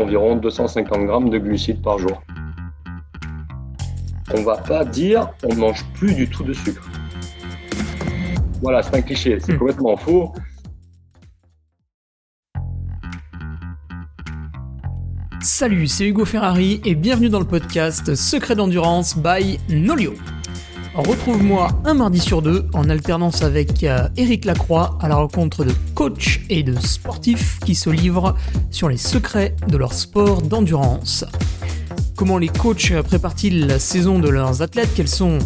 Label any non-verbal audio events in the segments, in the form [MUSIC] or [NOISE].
environ 250 grammes de glucides par jour. On va pas dire on ne mange plus du tout de sucre. Voilà, c'est un cliché, c'est hmm. complètement faux. Salut, c'est Hugo Ferrari et bienvenue dans le podcast Secret d'endurance by Nolio. Retrouve-moi un mardi sur deux en alternance avec Eric euh, Lacroix à la rencontre de coachs et de sportifs qui se livrent sur les secrets de leur sport d'endurance. Comment les coachs préparent-ils la saison de leurs athlètes? Quels sont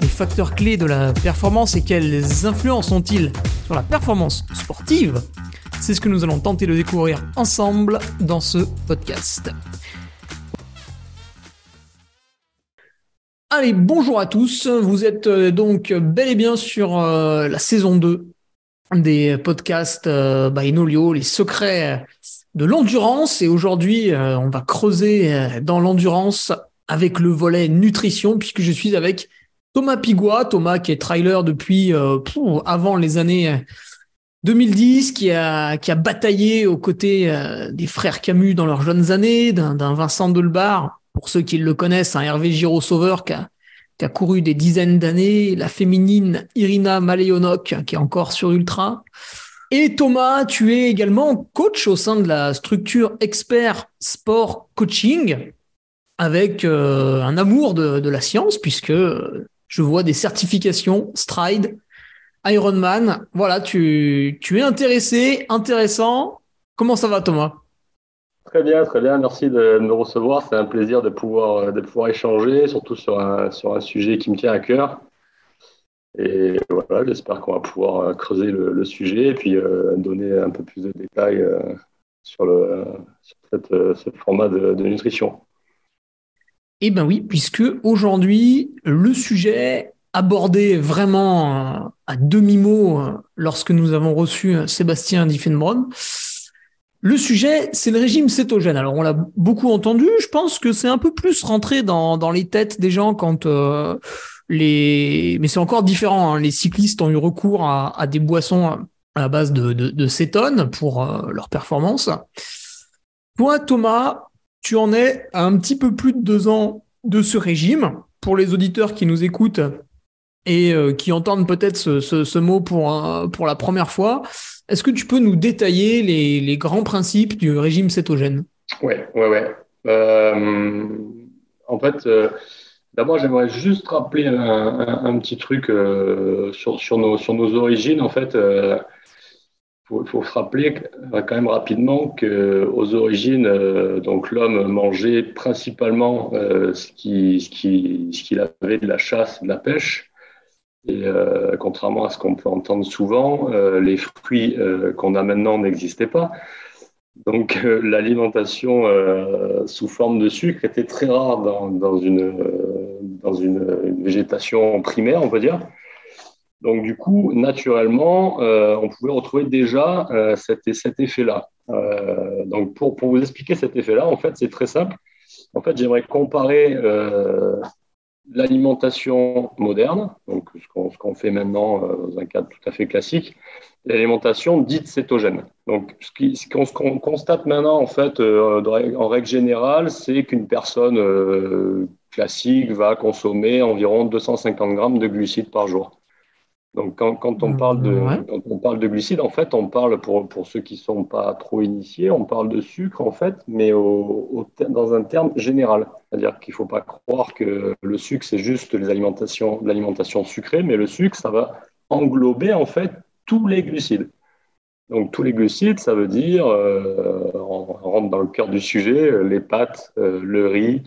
les facteurs clés de la performance et quelles influences ont-ils sur la performance sportive? C'est ce que nous allons tenter de découvrir ensemble dans ce podcast. Allez, bonjour à tous. Vous êtes euh, donc bel et bien sur euh, la saison 2 des podcasts euh, by Nolio, les secrets de l'endurance. Et aujourd'hui, on va creuser dans l'endurance avec le volet nutrition, puisque je suis avec Thomas Pigua. Thomas qui est trailer depuis avant les années 2010, qui a, bataillé aux côtés des frères Camus dans leurs jeunes années, d'un Vincent Delbar pour ceux qui le connaissent, un Hervé Giraud-Sauveur qui a, qui a couru des dizaines d'années, la féminine Irina Maleonok qui est encore sur Ultra. Et Thomas, tu es également coach au sein de la structure Expert Sport Coaching avec euh, un amour de, la science puisque je vois des certifications Stride, Ironman. Voilà, tu es intéressé, intéressant. Comment ça va Thomas? Très bien, très bien. Merci de me recevoir. C'est un plaisir de pouvoir, de pouvoir échanger, surtout sur un, sur un sujet qui me tient à cœur. Et voilà, j'espère qu'on va pouvoir creuser le, sujet et puis euh, donner un peu plus de détails euh, sur, le, sur cette, ce format de, de nutrition. Eh bien oui, puisque aujourd'hui, le sujet abordé vraiment à demi-mot lorsque nous avons reçu Sébastien Diffenbronn, le sujet, c'est le régime cétogène. Alors, on l'a beaucoup entendu. Je pense que c'est un peu plus rentré dans, les têtes des gens quand euh, les... Mais c'est encore différent. Hein. Les cyclistes ont eu recours à, des boissons à la base de, cétone pour euh, leur performance. Toi, Thomas, tu en es à un petit peu plus de deux ans de ce régime. Pour les auditeurs qui nous écoutent et euh, qui entendent peut-être ce, mot pour, pour la première fois, est-ce que tu peux nous détailler les, grands principes du régime cétogène? Oui, oui, oui. Euh, en fait, euh, d'abord, j'aimerais juste rappeler un, petit truc euh, sur, nos, sur nos origines. En fait, il faut, rappeler quand même rapidement qu'aux origines, donc l'homme mangeait principalement ce qu'il ce qui, ce avait de la chasse, de la pêche. Euh, contrairement à ce qu'on peut entendre souvent, euh, les fruits euh, qu'on a maintenant n'existaient pas. Donc l'alimentation sous forme de sucre était très rare dans, une, dans une, végétation primaire, on peut dire. Donc du coup, naturellement, on pouvait retrouver déjà cet, cet effet-là. donc pour, pour, vous expliquer cet effet-là, en fait, c'est très simple. En fait, j'aimerais comparer l'alimentation moderne, donc ce qu'on fait maintenant euh, dans un cadre tout à fait classique, l'alimentation dite cétogène. Donc ce qu'on constate maintenant en fait euh, en règle générale, c'est qu'une personne euh, classique va consommer environ 250 grammes de glucides par jour. Donc, quand, on parle de, on parle de glucides, en fait, on parle, pour, pour ceux qui ne sont pas trop initiés, on parle de sucre, en fait, mais au, dans un terme général. C'est-à-dire qu'il ne faut pas croire que le sucre, c'est juste l'alimentation sucrée, mais le sucre, ça va englober, en fait, tous les glucides. Donc, tous les glucides, ça veut dire, euh, on rentre dans le cœur du sujet, les pâtes, euh, le riz,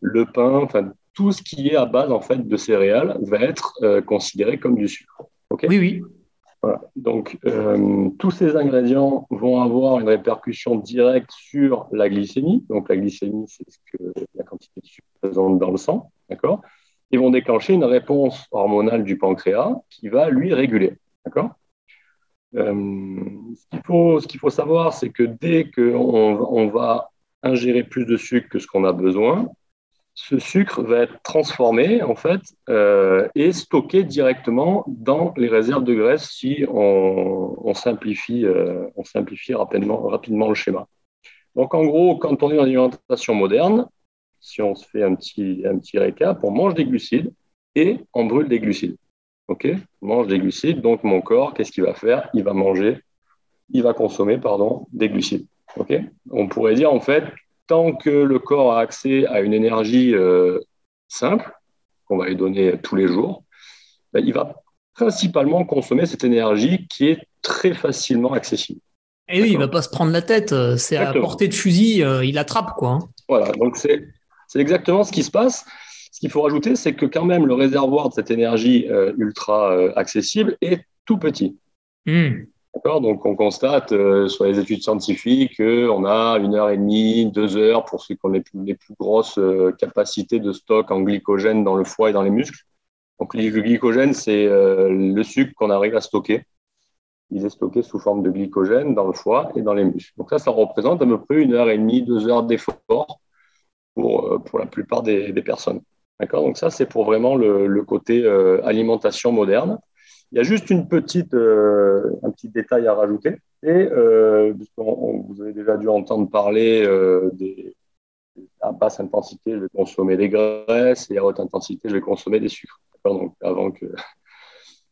le pain, enfin, tout ce qui est à base en fait de céréales va être euh, considéré comme du sucre. Oui, oui. Donc, euh, tous ces ingrédients vont avoir une répercussion directe sur la glycémie. Donc, la glycémie, c'est la quantité de sucre présente dans le sang, d'accord? Ils vont déclencher une réponse hormonale du pancréas qui va lui réguler, d'accord? Euh, ce qu'il faut, faut, savoir, c'est que dès qu'on on va ingérer plus de sucre que ce qu'on a besoin, ce sucre va être transformé en fait euh, et stocké directement dans les réserves de graisse si on, simplifie, euh, rapidement, le schéma. Donc en gros, quand on est dans une alimentation moderne, si on se fait un petit, un petit récap, on mange des glucides et on brûle des glucides. OK? On mange des glucides, donc mon corps, qu'est-ce qu'il va faire? Il va manger, il va consommer, pardon, des glucides. OK? On pourrait dire, en fait, tant que le corps a accès à une énergie euh, simple, qu'on va lui donner tous les jours, ben, il va principalement consommer cette énergie qui est très facilement accessible. Et oui, il va pas se prendre la tête, euh, c'est à portée de fusil, euh, il attrape quoi. Hein. Voilà, donc c'est exactement ce qui se passe. Ce qu'il faut rajouter, c'est que quand même le réservoir de cette énergie euh, ultra accessible est tout petit. Hmm. Donc on constate sur les études scientifiques qu'on a une heure et demie, deux heures pour ceux qui ont les plus, grosses capacités de stock en glycogène dans le foie et dans les muscles. Donc le glycogène, c'est le sucre qu'on arrive à stocker il est stocké sous forme de glycogène dans le foie et dans les muscles. Donc ça, ça représente à peu près une heure et demie, deux heures d'effort pour, euh, pour la plupart des, personnes. D'accord Donc ça, c'est pour vraiment le, côté euh, alimentation moderne. Il y a juste une petite, euh, un petit détail à rajouter. Et vous avez déjà dû entendre parler des, à basse intensité, je vais consommer des graisses et à haute intensité, je vais consommer des sucres. Donc avant que.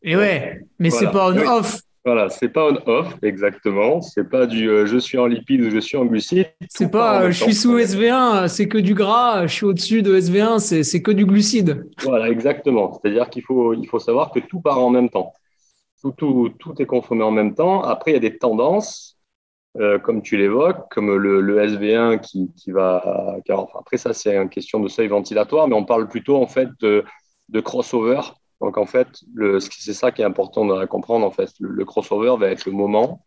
Et ouais, mais c'est pas on-off. Voilà, c'est pas on-off, exactement. C'est pas du euh, je suis en lipide ou je suis en glucide. C'est pas euh, je suis sous SV1, c'est que du gras, je suis au-dessus de SV1, c'est que du glucide. Voilà, exactement. C'est-à-dire qu'il faut, il faut savoir que tout part en même temps. Tout, tout, tout est consommé en même temps. Après, il y a des tendances, euh, comme tu l'évoques, comme le, le, SV1 qui, qui va. après, ça, c'est une question de seuil ventilatoire, mais on parle plutôt en fait de, de crossover donc en fait, c'est ça qui est important à comprendre. En fait, le, crossover va être le moment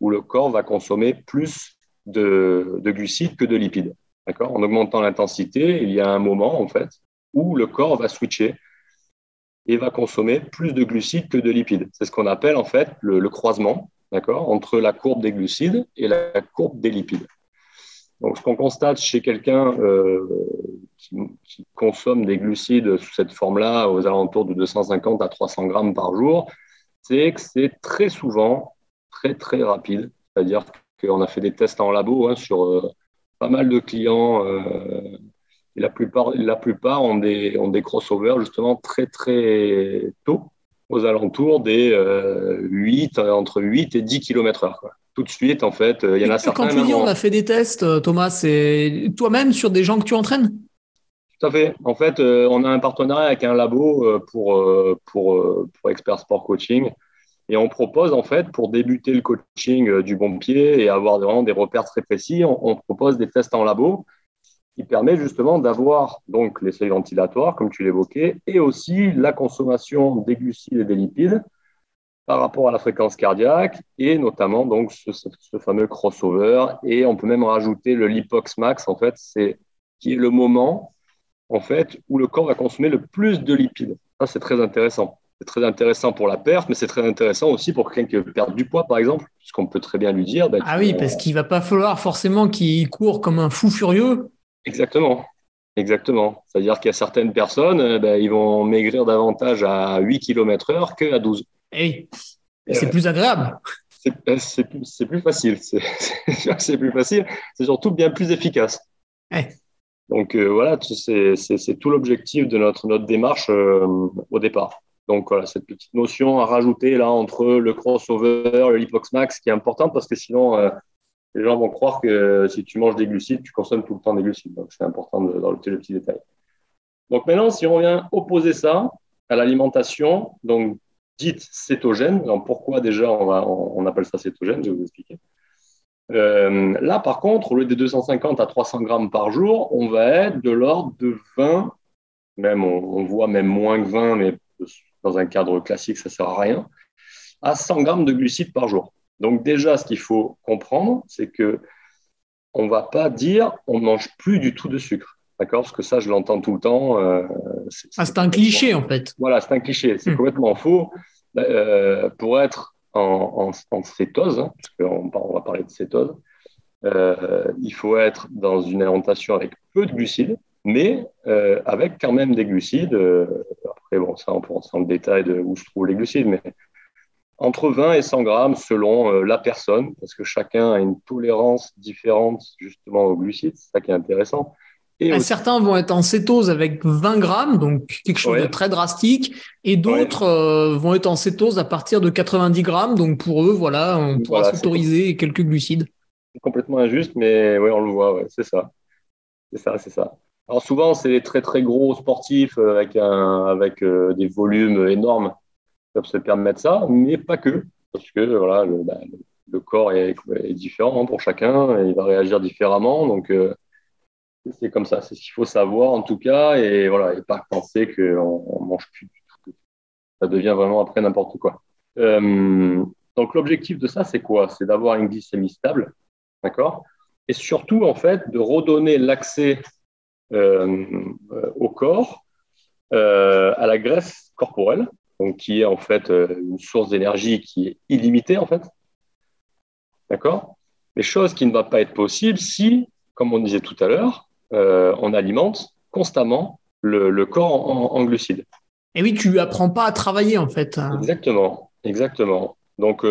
où le corps va consommer plus de, glucides que de lipides. En augmentant l'intensité, il y a un moment en fait où le corps va switcher et va consommer plus de glucides que de lipides. C'est ce qu'on appelle en fait le, croisement, d'accord, entre la courbe des glucides et la courbe des lipides. Donc, ce qu'on constate chez quelqu'un euh, qui, consomme des glucides sous cette forme-là, aux alentours de 250 à 300 grammes par jour, c'est que c'est très souvent très, très rapide. C'est-à-dire qu'on a fait des tests en labo hein, sur euh, pas mal de clients. Euh, et la plupart, la plupart ont, des, ont des crossovers justement très, très tôt, aux alentours des 8, entre 8 et 10 km/h tout de suite, en fait. Euh, il y en a certains. Quand tu dis on a fait des tests, euh, Thomas, c'est toi-même sur des gens que tu entraînes? Tout à fait. En fait, euh, on a un partenariat avec un labo pour, pour, pour Expert Sport Coaching. Et on propose, en fait, pour débuter le coaching du bon pied et avoir vraiment des repères très précis, on, propose des tests en labo qui permet justement d'avoir donc les seuils ventilatoires, comme tu l'évoquais, et aussi la consommation des glucides et des lipides par rapport à la fréquence cardiaque et notamment donc ce, fameux crossover. Et on peut même rajouter le lipox max, en fait, c'est qui est le moment en fait où le corps va consommer le plus de lipides. Ça, c'est très intéressant. C'est très intéressant pour la perte, mais c'est très intéressant aussi pour quelqu'un qui veut perdre du poids, par exemple, puisqu'on peut très bien lui dire. Bah, ah oui, parce qu'il va pas falloir forcément qu'il court comme un fou furieux. Exactement. Exactement. C'est-à-dire qu'il y a certaines personnes, euh, bah, ils vont maigrir davantage à 8 km heure qu'à 12. Et c'est plus agréable. Euh, c'est plus facile. [LAUGHS] C'est plus facile. C'est surtout bien plus efficace. Donc euh, voilà, c'est tout l'objectif de notre, notre démarche euh, au départ. Donc voilà, cette petite notion à rajouter là entre le crossover, le lipox max, qui est importante parce que sinon les gens vont croire que si tu manges des glucides, tu consommes tout le temps des glucides. Donc c'est important de, dans le petit détail. Donc maintenant, si on vient opposer ça à l'alimentation, donc dite cétogène. Pourquoi déjà on, appelle ça cétogène? Je vais vous expliquer. Euh, là, par contre, au lieu des 250 à 300 grammes par jour, on va être de l'ordre de 20, même on, voit même moins que 20, mais dans un cadre classique, ça ne sert à rien, à 100 grammes de glucides par jour. Donc déjà, ce qu'il faut comprendre, c'est que on ne va pas dire on ne mange plus du tout de sucre. D'accord Parce que ça, je l'entends tout le temps. Euh, ah, c'est un cliché, en fait. Voilà, c'est un cliché. C'est hmm. complètement faux. Euh, pour être en, cétose, hein, parce qu'on on va parler de cétose, euh, il faut être dans une alimentation avec peu de glucides, mais avec quand même des glucides. après, bon, ça, on rentrer dans le détail de où se trouvent les glucides, mais entre 20 et 100 grammes selon la personne, parce que chacun a une tolérance différente justement aux glucides, c'est ça qui est intéressant. Et Certains vont être en cétose avec 20 grammes, donc quelque chose de très drastique, et d'autres vont être en cétose à partir de 90 grammes, donc pour eux, voilà, on pourra s'autoriser quelques glucides. C'est complètement injuste, mais oui, on le voit, c'est ça. C'est ça, c'est ça. Alors souvent, c'est les très très gros sportifs euh, avec, un, avec euh, des volumes énormes qui peuvent se permettre ça, mais pas que, parce que voilà, le, bah, corps est, différent hein, pour chacun, et il va réagir différemment, donc euh, c'est comme ça, c'est ce qu'il faut savoir en tout cas, et voilà, et pas penser qu'on ne mange plus du tout. Ça devient vraiment après n'importe quoi. donc l'objectif de ça, c'est quoi? C'est d'avoir une glycémie stable, d'accord? Et surtout, en fait, de redonner l'accès euh, au corps, euh, à la graisse corporelle, donc qui est en fait euh, une source d'énergie qui est illimitée en fait. D'accord? Mais chose qui ne va pas être possible si, comme on disait tout à l'heure, on alimente constamment le, corps en, glucides. Et oui, tu apprends pas à travailler en fait. Exactement, exactement. Donc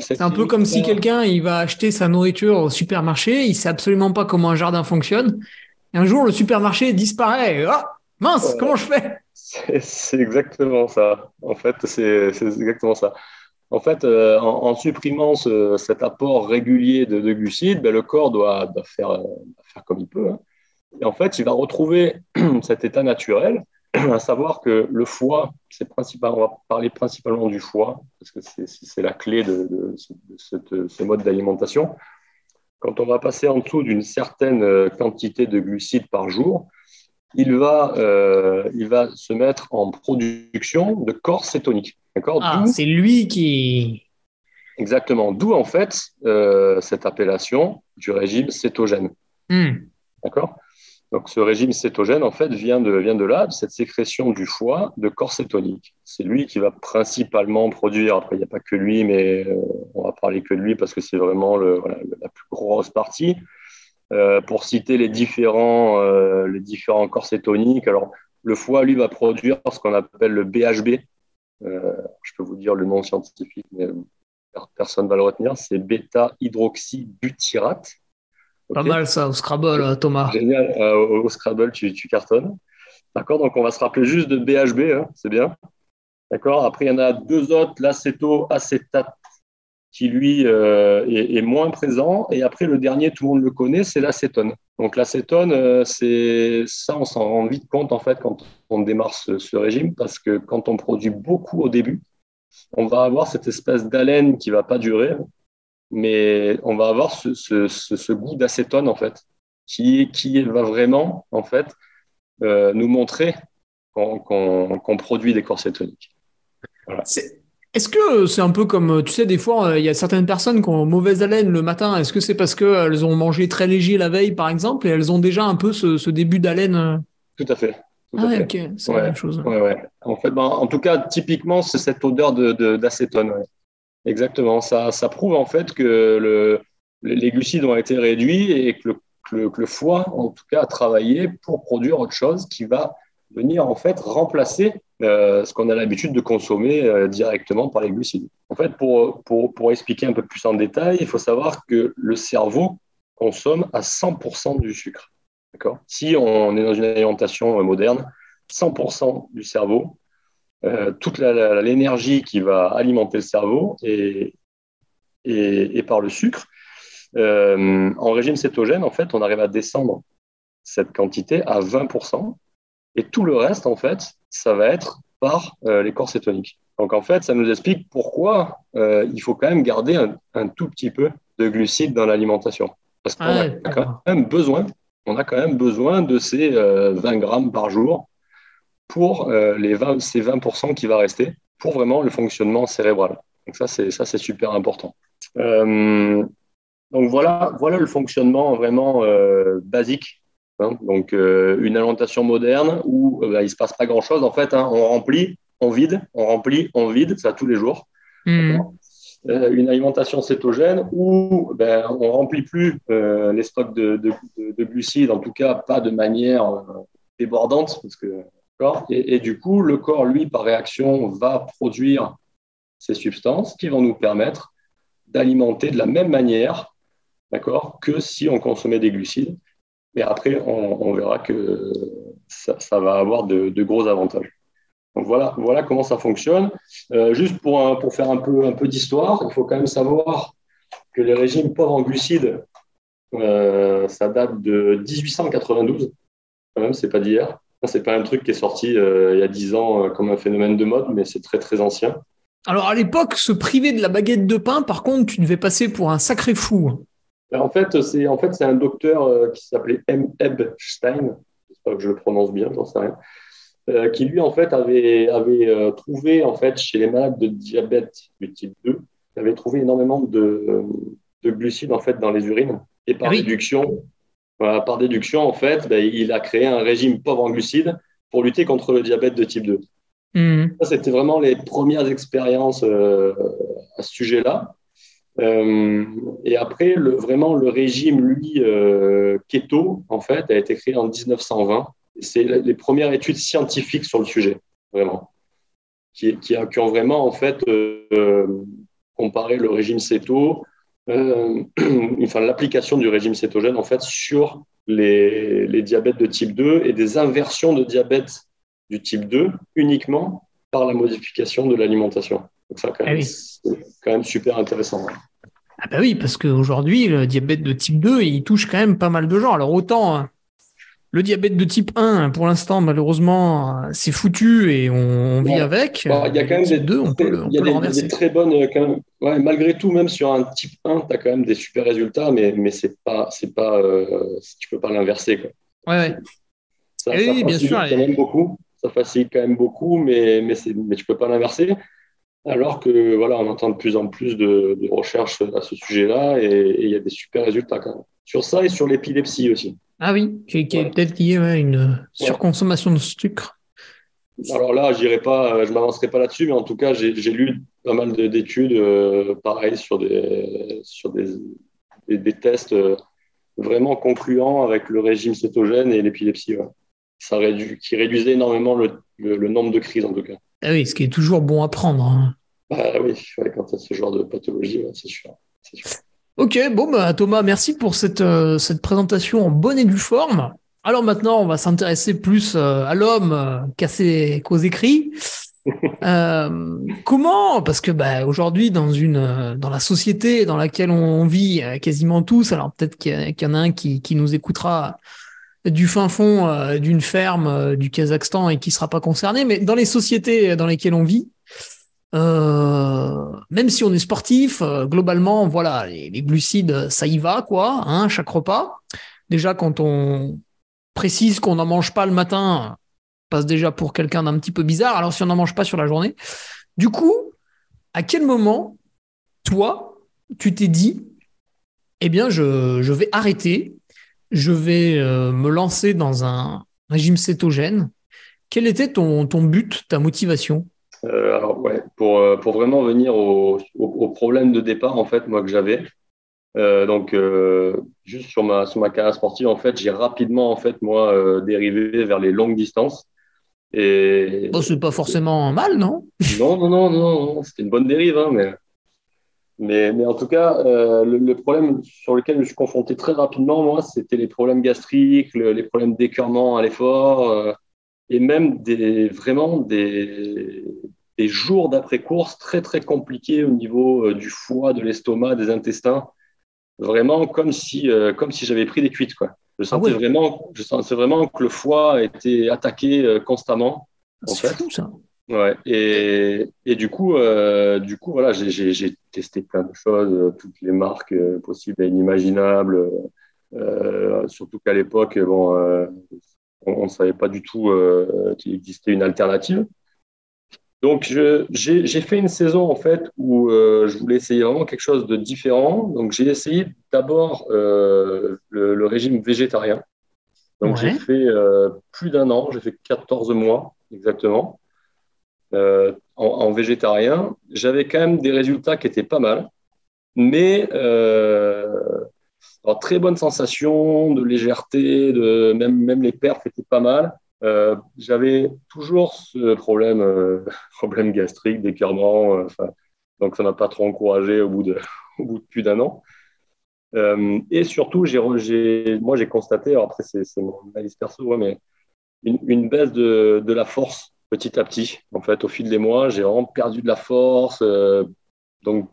c'est un peu comme si quelqu'un il va acheter sa nourriture au supermarché, il sait absolument pas comment un jardin fonctionne, et un jour, le supermarché disparaît. Ah, mince, comment je fais? C'est exactement ça. En fait, c'est exactement ça. En fait, euh, en, supprimant cet apport régulier de, glucides, ben, le corps doit, faire, faire, comme il peut. Hein. Et en fait, il va retrouver [CLEARS THROAT] cet état naturel, [CLEARS THROAT] à savoir que le foie, c'est principal, on va parler principalement du foie, parce que c'est la clé de, de ce mode d'alimentation. Quand on va passer en dessous d'une certaine euh, quantité de glucides par jour, il va, euh, il va se mettre en production de corps cétonique. Ah, c'est lui qui. Exactement. D'où en fait euh, cette appellation du régime cétogène. Hmm. D'accord? Donc, ce régime cétogène, en fait, vient de, vient de là, de cette sécrétion du foie de corps cétonique. C'est lui qui va principalement produire, après, il n'y a pas que lui, mais euh, on va parler que de lui parce que c'est vraiment la plus grosse partie. Euh, pour citer les différents, euh, les différents corps cétoniques, alors, le foie, lui, va produire ce qu'on appelle le BHB. je peux vous dire le nom scientifique, mais personne ne va le retenir. C'est bêta-hydroxybutyrate. Pas mal ça, au Scrabble, euh, Thomas. Génial, euh, au, Scrabble, tu, cartonnes. D'accord, donc on va se rappeler juste de BHB, hein, c'est bien. D'accord, après il y en a deux autres, l'acéto-acétate, qui lui euh, est, moins présent. Et après le dernier, tout le monde le connaît, c'est l'acétone. Donc l'acétone, c'est ça, on s'en rend vite compte en fait quand on démarre ce, régime, parce que quand on produit beaucoup au début, on va avoir cette espèce d'haleine qui va pas durer, mais on va avoir ce, goût d'acétone en fait, qui, qui va vraiment en fait euh, nous montrer qu'on produit des corps cétoniques. Est-ce que c'est un peu comme, tu sais, des fois, il y a certaines personnes qui ont mauvaise haleine le matin. Est-ce que c'est parce qu'elles ont mangé très léger la veille, par exemple, et elles ont déjà un peu ce, début d'haleine Tout à fait. ah ouais, ok, c'est la même chose. En fait, ben, en tout cas, typiquement, c'est cette odeur d'acétone. De, Exactement. Ça, ça prouve en fait que le, les glucides ont été réduits et que le, foie, en tout cas, a travaillé pour produire autre chose qui va venir en fait remplacer euh, ce qu'on a l'habitude de consommer euh, directement par les glucides. En fait, pour, pour, pour, expliquer un peu plus en détail, il faut savoir que le cerveau consomme à 100% du sucre. Si on est dans une alimentation moderne, 100% du cerveau euh, toute l'énergie qui va alimenter le cerveau et, et, par le sucre. Euh, en régime cétogène, en fait, on arrive à descendre cette quantité à 20%. Et tout le reste, en fait, ça va être par euh, les corps cétoniques. Donc, en fait, ça nous explique pourquoi il faut quand même garder un, tout petit peu de glucides dans l'alimentation. Parce qu'on a quand même besoin, on a quand même besoin de ces 20 grammes par jour pour euh, les 20, ces 20% qui va rester pour vraiment le fonctionnement cérébral. Donc ça, c'est ça, c'est super important. Euh, donc voilà, voilà le fonctionnement vraiment euh, basique. Hein. donc une alimentation moderne où bah, il ne se passe pas grand-chose. En fait, hein. on remplit, on vide, on remplit, on vide, ça tous les jours. Mmh. une alimentation cétogène où ben, on remplit plus les stocks de, de, de, glucides, en tout cas pas de manière débordante, parce que et, du coup, le corps, lui, par réaction, va produire ces substances qui vont nous permettre d'alimenter de la même manière que si on consommait des glucides. Mais après, on, verra que ça, va avoir de, gros avantages. Donc voilà, voilà comment ça fonctionne. Euh, juste pour, pour faire un peu, un peu d'histoire, il faut quand même savoir que les régimes pauvres en glucides, euh, ça date de 1892. Quand même, c'est pas d'hier. C'est pas un truc qui est sorti euh, il y a 10 ans comme un phénomène de mode, mais c'est très très ancien. Alors à l'époque, se priver de la baguette de pain, par contre, tu devais passer pour un sacré fou. Ben, en fait, c'est en fait, un docteur euh, qui s'appelait M. Ebstein, j'espère que je le prononce bien, j'en sais rien, euh, qui lui en fait avait, avait euh, trouvé en fait chez les malades de diabète du type 2, il avait trouvé énormément de, de glucides en fait dans les urines et par déduction, par déduction en fait, ben, il a créé un régime pauvre en glucides pour lutter contre le diabète de type 2. Mmh. Ça, c'était vraiment les premières expériences à ce sujet-là. Euh, et après, le, vraiment, le régime, lui, euh, keto, en fait, a été créé en 1920. C'est les premières études scientifiques sur le sujet, vraiment, qui, qui, qui ont vraiment, en fait, euh, comparé le régime céto, [CLEARS THROAT] enfin, l'application du régime cétogène, en fait, sur les, les diabètes de type 2 et des inversions de diabète du type 2 uniquement par la modification de l'alimentation. Donc ça, quand ah même, c'est quand même super intéressant. Ah bah oui, parce qu'aujourd'hui, le diabète de type 2, il touche quand même pas mal de gens. Alors autant hein, le diabète de type 1, pour l'instant, malheureusement, c'est foutu et on, vit avec. Bah, il y a quand même des, deux, on peut, il y a des, très bonnes. Quand ouais, malgré tout, même sur un type 1, tu as quand même des super résultats, mais, mais c'est pas, c'est pas, euh, tu peux pas l'inverser. Quoi. Ouais. Ça, oui, bien sûr. Quand même beaucoup. Ça facilite quand même beaucoup, mais, mais, mais tu peux pas l'inverser. Alors que voilà, on entend de plus en plus de, recherches à ce sujet-là et il y a des super résultats quand même. Sur ça et sur l'épilepsie aussi. Ah oui, qui, est peut-être lié à une surconsommation de sucre. Alors là, je ne pas, je m'avancerai pas là-dessus, mais en tout cas, j'ai lu pas mal d'études, euh, pareil, sur des, sur des, des, tests euh, vraiment concluants avec le régime cétogène et l'épilepsie. Ça qui réduisait énormément le, le, nombre de crises, en tout cas. Ah oui, ce qui est toujours bon à prendre. Hein. Bah oui, quand tu as ce genre de pathologie, c'est sûr, Ok, bon, bah, Thomas, merci pour cette, euh, cette présentation en bonne et due forme. Alors maintenant, on va s'intéresser plus euh, à l'homme euh, qu'aux écrits. [LAUGHS] comment Parce que bah, aujourd'hui, dans une dans la société dans laquelle on vit quasiment tous, alors peut-être qu'il y, en a un qui, qui nous écoutera du fin fond d'une ferme du Kazakhstan et qui sera pas concerné, mais dans les sociétés dans lesquelles on vit, euh, même si on est sportif, euh, globalement, voilà, les, glucides, ça y va, quoi, hein, chaque repas. Déjà, quand on précise qu'on n'en mange pas le matin, on passe déjà pour quelqu'un d'un petit peu bizarre. Alors, si on n'en mange pas sur la journée, du coup, à quel moment, toi, tu t'es dit, eh bien, je, je vais arrêter, je vais euh, me lancer dans un régime cétogène. Quel était ton, ton but, ta motivation? Euh, alors, ouais, pour, euh, pour vraiment venir au, au, problème de départ, en fait, moi, que j'avais. Euh, donc, juste sur ma, sur ma carrière sportive, en fait, j'ai rapidement, en fait, moi, dérivé vers les longues distances. Et... Bon, c'est pas forcément mal, non? Non, non, non, non, c'était une bonne dérive, hein, mais, mais, mais en tout cas, le, problème sur lequel je me suis confronté très rapidement, moi, c'était les problèmes gastriques, les problèmes d'écœurement à l'effort et même des, vraiment des, des jours d'après-course très, très compliqués au niveau euh, du foie, de l'estomac, des intestins. Vraiment comme si, euh, comme si j'avais pris des cuites. Quoi. Je, ah sentais vraiment, je sentais vraiment que le foie était attaqué euh, constamment. C'est fou, ça. Ouais, et, et du coup, du coup voilà, j'ai testé plein de choses, toutes les marques possibles et inimaginables. surtout qu'à l'époque, bon, on ne savait pas du tout euh, qu'il existait une alternative. Donc, j'ai fait une saison en fait où euh, je voulais essayer vraiment quelque chose de différent. Donc, j'ai essayé d'abord euh, le, régime végétarien. Donc, j'ai fait plus d'un an, j'ai fait 14 mois exactement en, en, végétarien. J'avais quand même des résultats qui étaient pas mal, mais très bonne sensation de légèreté, de, même, même les perfs étaient pas mal. Euh, j'avais toujours ce problème, euh, [LAUGHS] problème gastrique, d'écœurement. Euh, Donc, ça m'a pas trop encouragé au bout de, [LAUGHS] au bout de plus d'un an. Euh, et surtout, j'ai, moi, j'ai constaté, après, c'est, mon analyse perso, mais une, baisse de, de, la force petit à petit. En fait, au fil des mois, j'ai vraiment perdu de la force. Donc,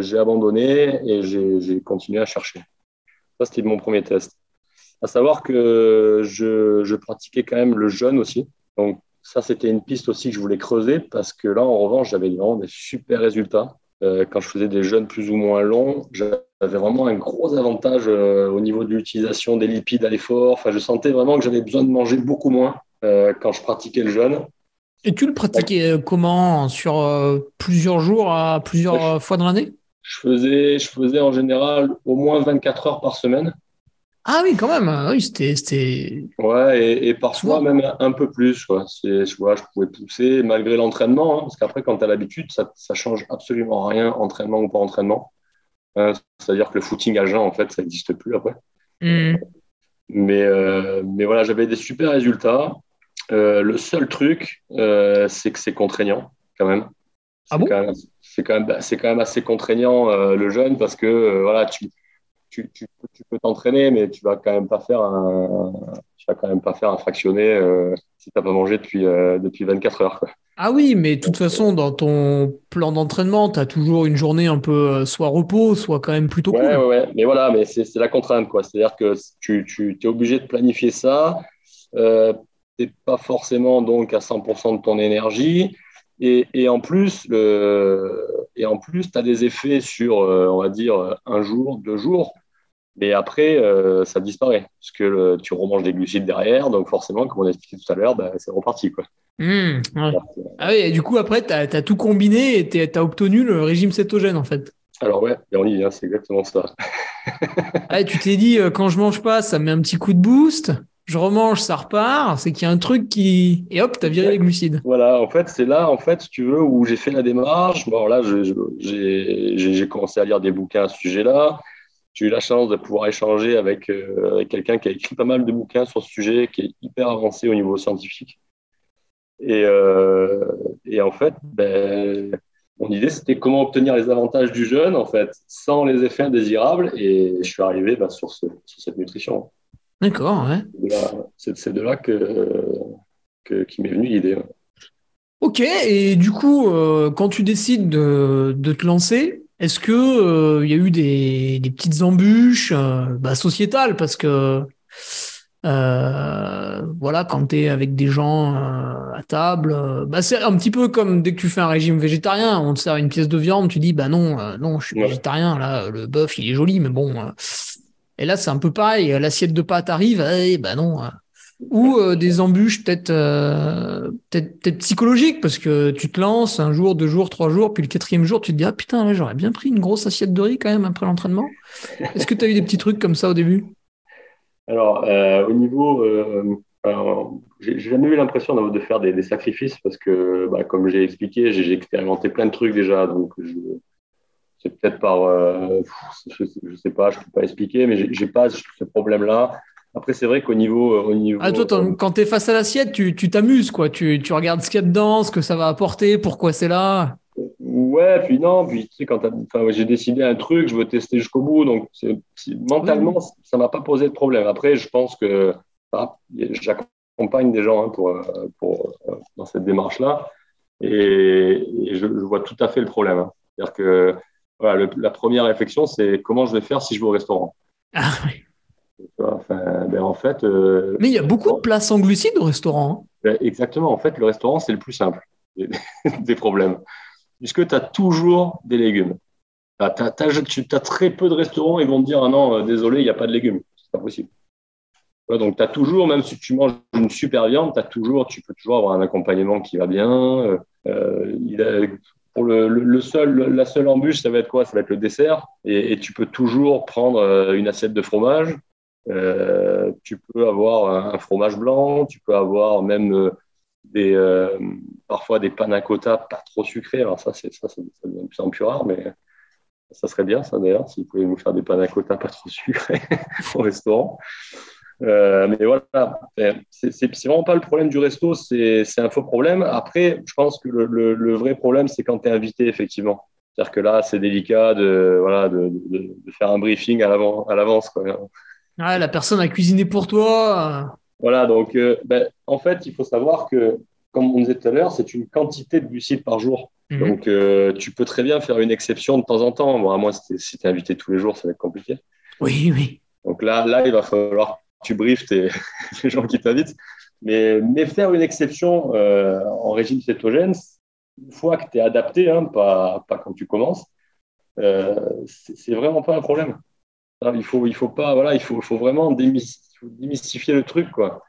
j'ai abandonné et j'ai continué à chercher. Ça, c'était mon premier test. À savoir que je, pratiquais quand même le jeûne aussi. Donc, ça, c'était une piste aussi que je voulais creuser parce que là, en revanche, j'avais vraiment des super résultats. Euh, quand je faisais des jeûnes plus ou moins longs, j'avais vraiment un gros avantage euh, au niveau de l'utilisation des lipides à l'effort. Enfin, je sentais vraiment que j'avais besoin de manger beaucoup moins euh, quand je pratiquais le jeûne. Et tu le pratiquais comment Sur plusieurs jours, à plusieurs fois dans l'année? Je faisais, je faisais en général au moins 24 heures par semaine. Ah oui, quand même. Oui, c'était. Ouais, et, parfois même un peu plus. Quoi. Je, vois, je pouvais pousser malgré l'entraînement, hein, parce qu'après, quand tu as l'habitude, ça, ça change absolument rien, entraînement ou pas entraînement. C'est-à-dire que le footing à jeun, en fait, ça n'existe plus après. Hmm. Mais, euh, mais voilà, j'avais des super résultats. Euh, le seul truc, euh, c'est que c'est contraignant, quand même. Ah bon? C'est quand, même, quand même assez contraignant, le jeûne, parce que voilà, tu tu, peux t'entraîner, mais tu vas quand même pas faire un, tu vas quand même pas faire un fractionné euh, si tu n'as pas mangé depuis, euh, depuis 24 heures. Ah oui, mais de toute façon, dans ton plan d'entraînement, tu as toujours une journée un peu euh, soit repos, soit quand même plutôt cool. Ouais, ouais, mais voilà, mais c'est la contrainte, quoi. C'est-à-dire que tu, tu es obligé de planifier ça. Euh, n'es pas forcément donc à 100% de ton énergie. Et, et, en plus, le, et en plus, tu as des effets sur, on va dire, un jour, deux jours. Mais après, euh, ça disparaît, parce que tu remanges des glucides derrière, donc forcément, comme on a expliqué tout à l'heure, bah, c'est reparti. Quoi. Mmh, ah oui, et du coup, après, tu as, tout combiné et tu as obtenu le régime cétogène, en fait. Alors ouais, on y c'est exactement ça. [LAUGHS] ah, tu t'es dit, euh, quand je mange pas, ça me met un petit coup de boost, je remange, ça repart, c'est qu'il y a un truc qui... Et hop, tu as viré les glucides. Voilà, en fait, c'est là, en fait, si tu veux, où j'ai fait la démarche. Bon, là, j'ai commencé à lire des bouquins à ce sujet-là j'ai eu la chance de pouvoir échanger avec, euh, quelqu'un qui a écrit pas mal de bouquins sur ce sujet, qui est hyper avancé au niveau scientifique. Et, euh, en fait, ben, mon idée, c'était comment obtenir les avantages du jeûne, en fait, sans les effets indésirables. Et je suis arrivé ben, sur, cette nutrition. D'accord, ouais. C'est de là que, que qui m'est venue l'idée. Ok, et du coup, euh, quand tu décides de, de te lancer, est-ce que il euh, y a eu des, petites embûches euh, bah, sociétales? Parce que voilà, quand tu es avec des gens à table, bah, c'est un petit peu comme dès que tu fais un régime végétarien, on te sert une pièce de viande, tu dis bah non, non, je suis végétarien, là, le bœuf il est joli, mais bon. Et là c'est un peu pareil, l'assiette de pâtes arrive, eh, bah non, ou euh, des embûches peut-être euh, peut-être psychologiques parce que tu te lances un jour, deux jours, trois jours, puis le quatrième jour, tu te dis ah putain, j'aurais bien pris une grosse assiette de riz quand même après l'entraînement. Est-ce que tu as eu des petits trucs comme ça au début? Alors euh, au niveau, j'ai jamais eu l'impression de faire des, sacrifices parce que bah, comme j'ai expliqué, j'ai expérimenté plein de trucs déjà, donc c'est peut-être par, je, je, sais pas, je peux pas expliquer, mais j'ai pas ce problème-là. Après, c'est vrai qu'au niveau, au niveau. Ah, toi, quand tu es face à l'assiette, tu t'amuses, quoi. Tu, tu, regardes ce qu'il y a dedans, ce que ça va apporter, pourquoi c'est là. Ouais, puis non, puis tu sais, quand j'ai décidé un truc, je veux tester jusqu'au bout. Donc, mentalement, ça m'a pas posé de problème. Après, je pense que j'accompagne des gens hein, pour, pour, dans cette démarche-là. Et, je, vois tout à fait le problème. Hein. C'est-à-dire que voilà, la première réflexion, c'est comment je vais faire si je vais au restaurant? Ah oui. Ben, en fait, euh, Mais il y a beaucoup de places en glucides au restaurant. Hein. Ben, exactement. En fait, le restaurant, c'est le plus simple des, [LAUGHS] problèmes. Puisque tu as toujours des légumes. tu as, très peu de restaurants, ils vont te dire Ah non, euh, désolé, il n'y a pas de légumes. C'est pas possible. donc, tu as toujours, même si tu manges une super viande, as toujours, tu peux toujours avoir un accompagnement qui va bien. Euh, le, seul, la seule embûche, ça va être quoi? Ça va être le dessert. Et, tu peux toujours prendre une assiette de fromage euh, tu peux avoir un fromage blanc, tu peux avoir même euh, euh, parfois des panna pas trop sucrés. Alors ça, c'est ça, ça, devient de plus en plus rare, mais ça serait bien ça d'ailleurs, si vous pouvez nous faire des panna pas trop sucrés [LAUGHS] au restaurant. Mais voilà, c'est vraiment pas le problème du resto, c'est un faux problème. Après, je pense que le, le, le vrai problème, c'est quand tu es invité, effectivement. C'est-à-dire que là, c'est délicat de, voilà, de, de, faire un briefing à l'avance. Ouais, la personne a cuisiné pour toi. Voilà, donc euh, ben, en fait, il faut savoir que, comme on disait tout à l'heure, c'est une quantité de glucides par jour. Mhm. Donc, euh, tu peux très bien faire une exception de temps en temps. Bon, à moins si tu es invité tous les jours, ça va être compliqué. Oui, oui. Donc là, là il va falloir tu briefes [LAUGHS] les gens qui t'invitent. Mais, mais, faire une exception euh, en régime cétogène, une fois que tu es adapté, hein, pas, pas, quand tu commences, euh, c'est vraiment pas un problème. Il faut, il faut pas, voilà, il faut, faut vraiment démystifier le truc, quoi.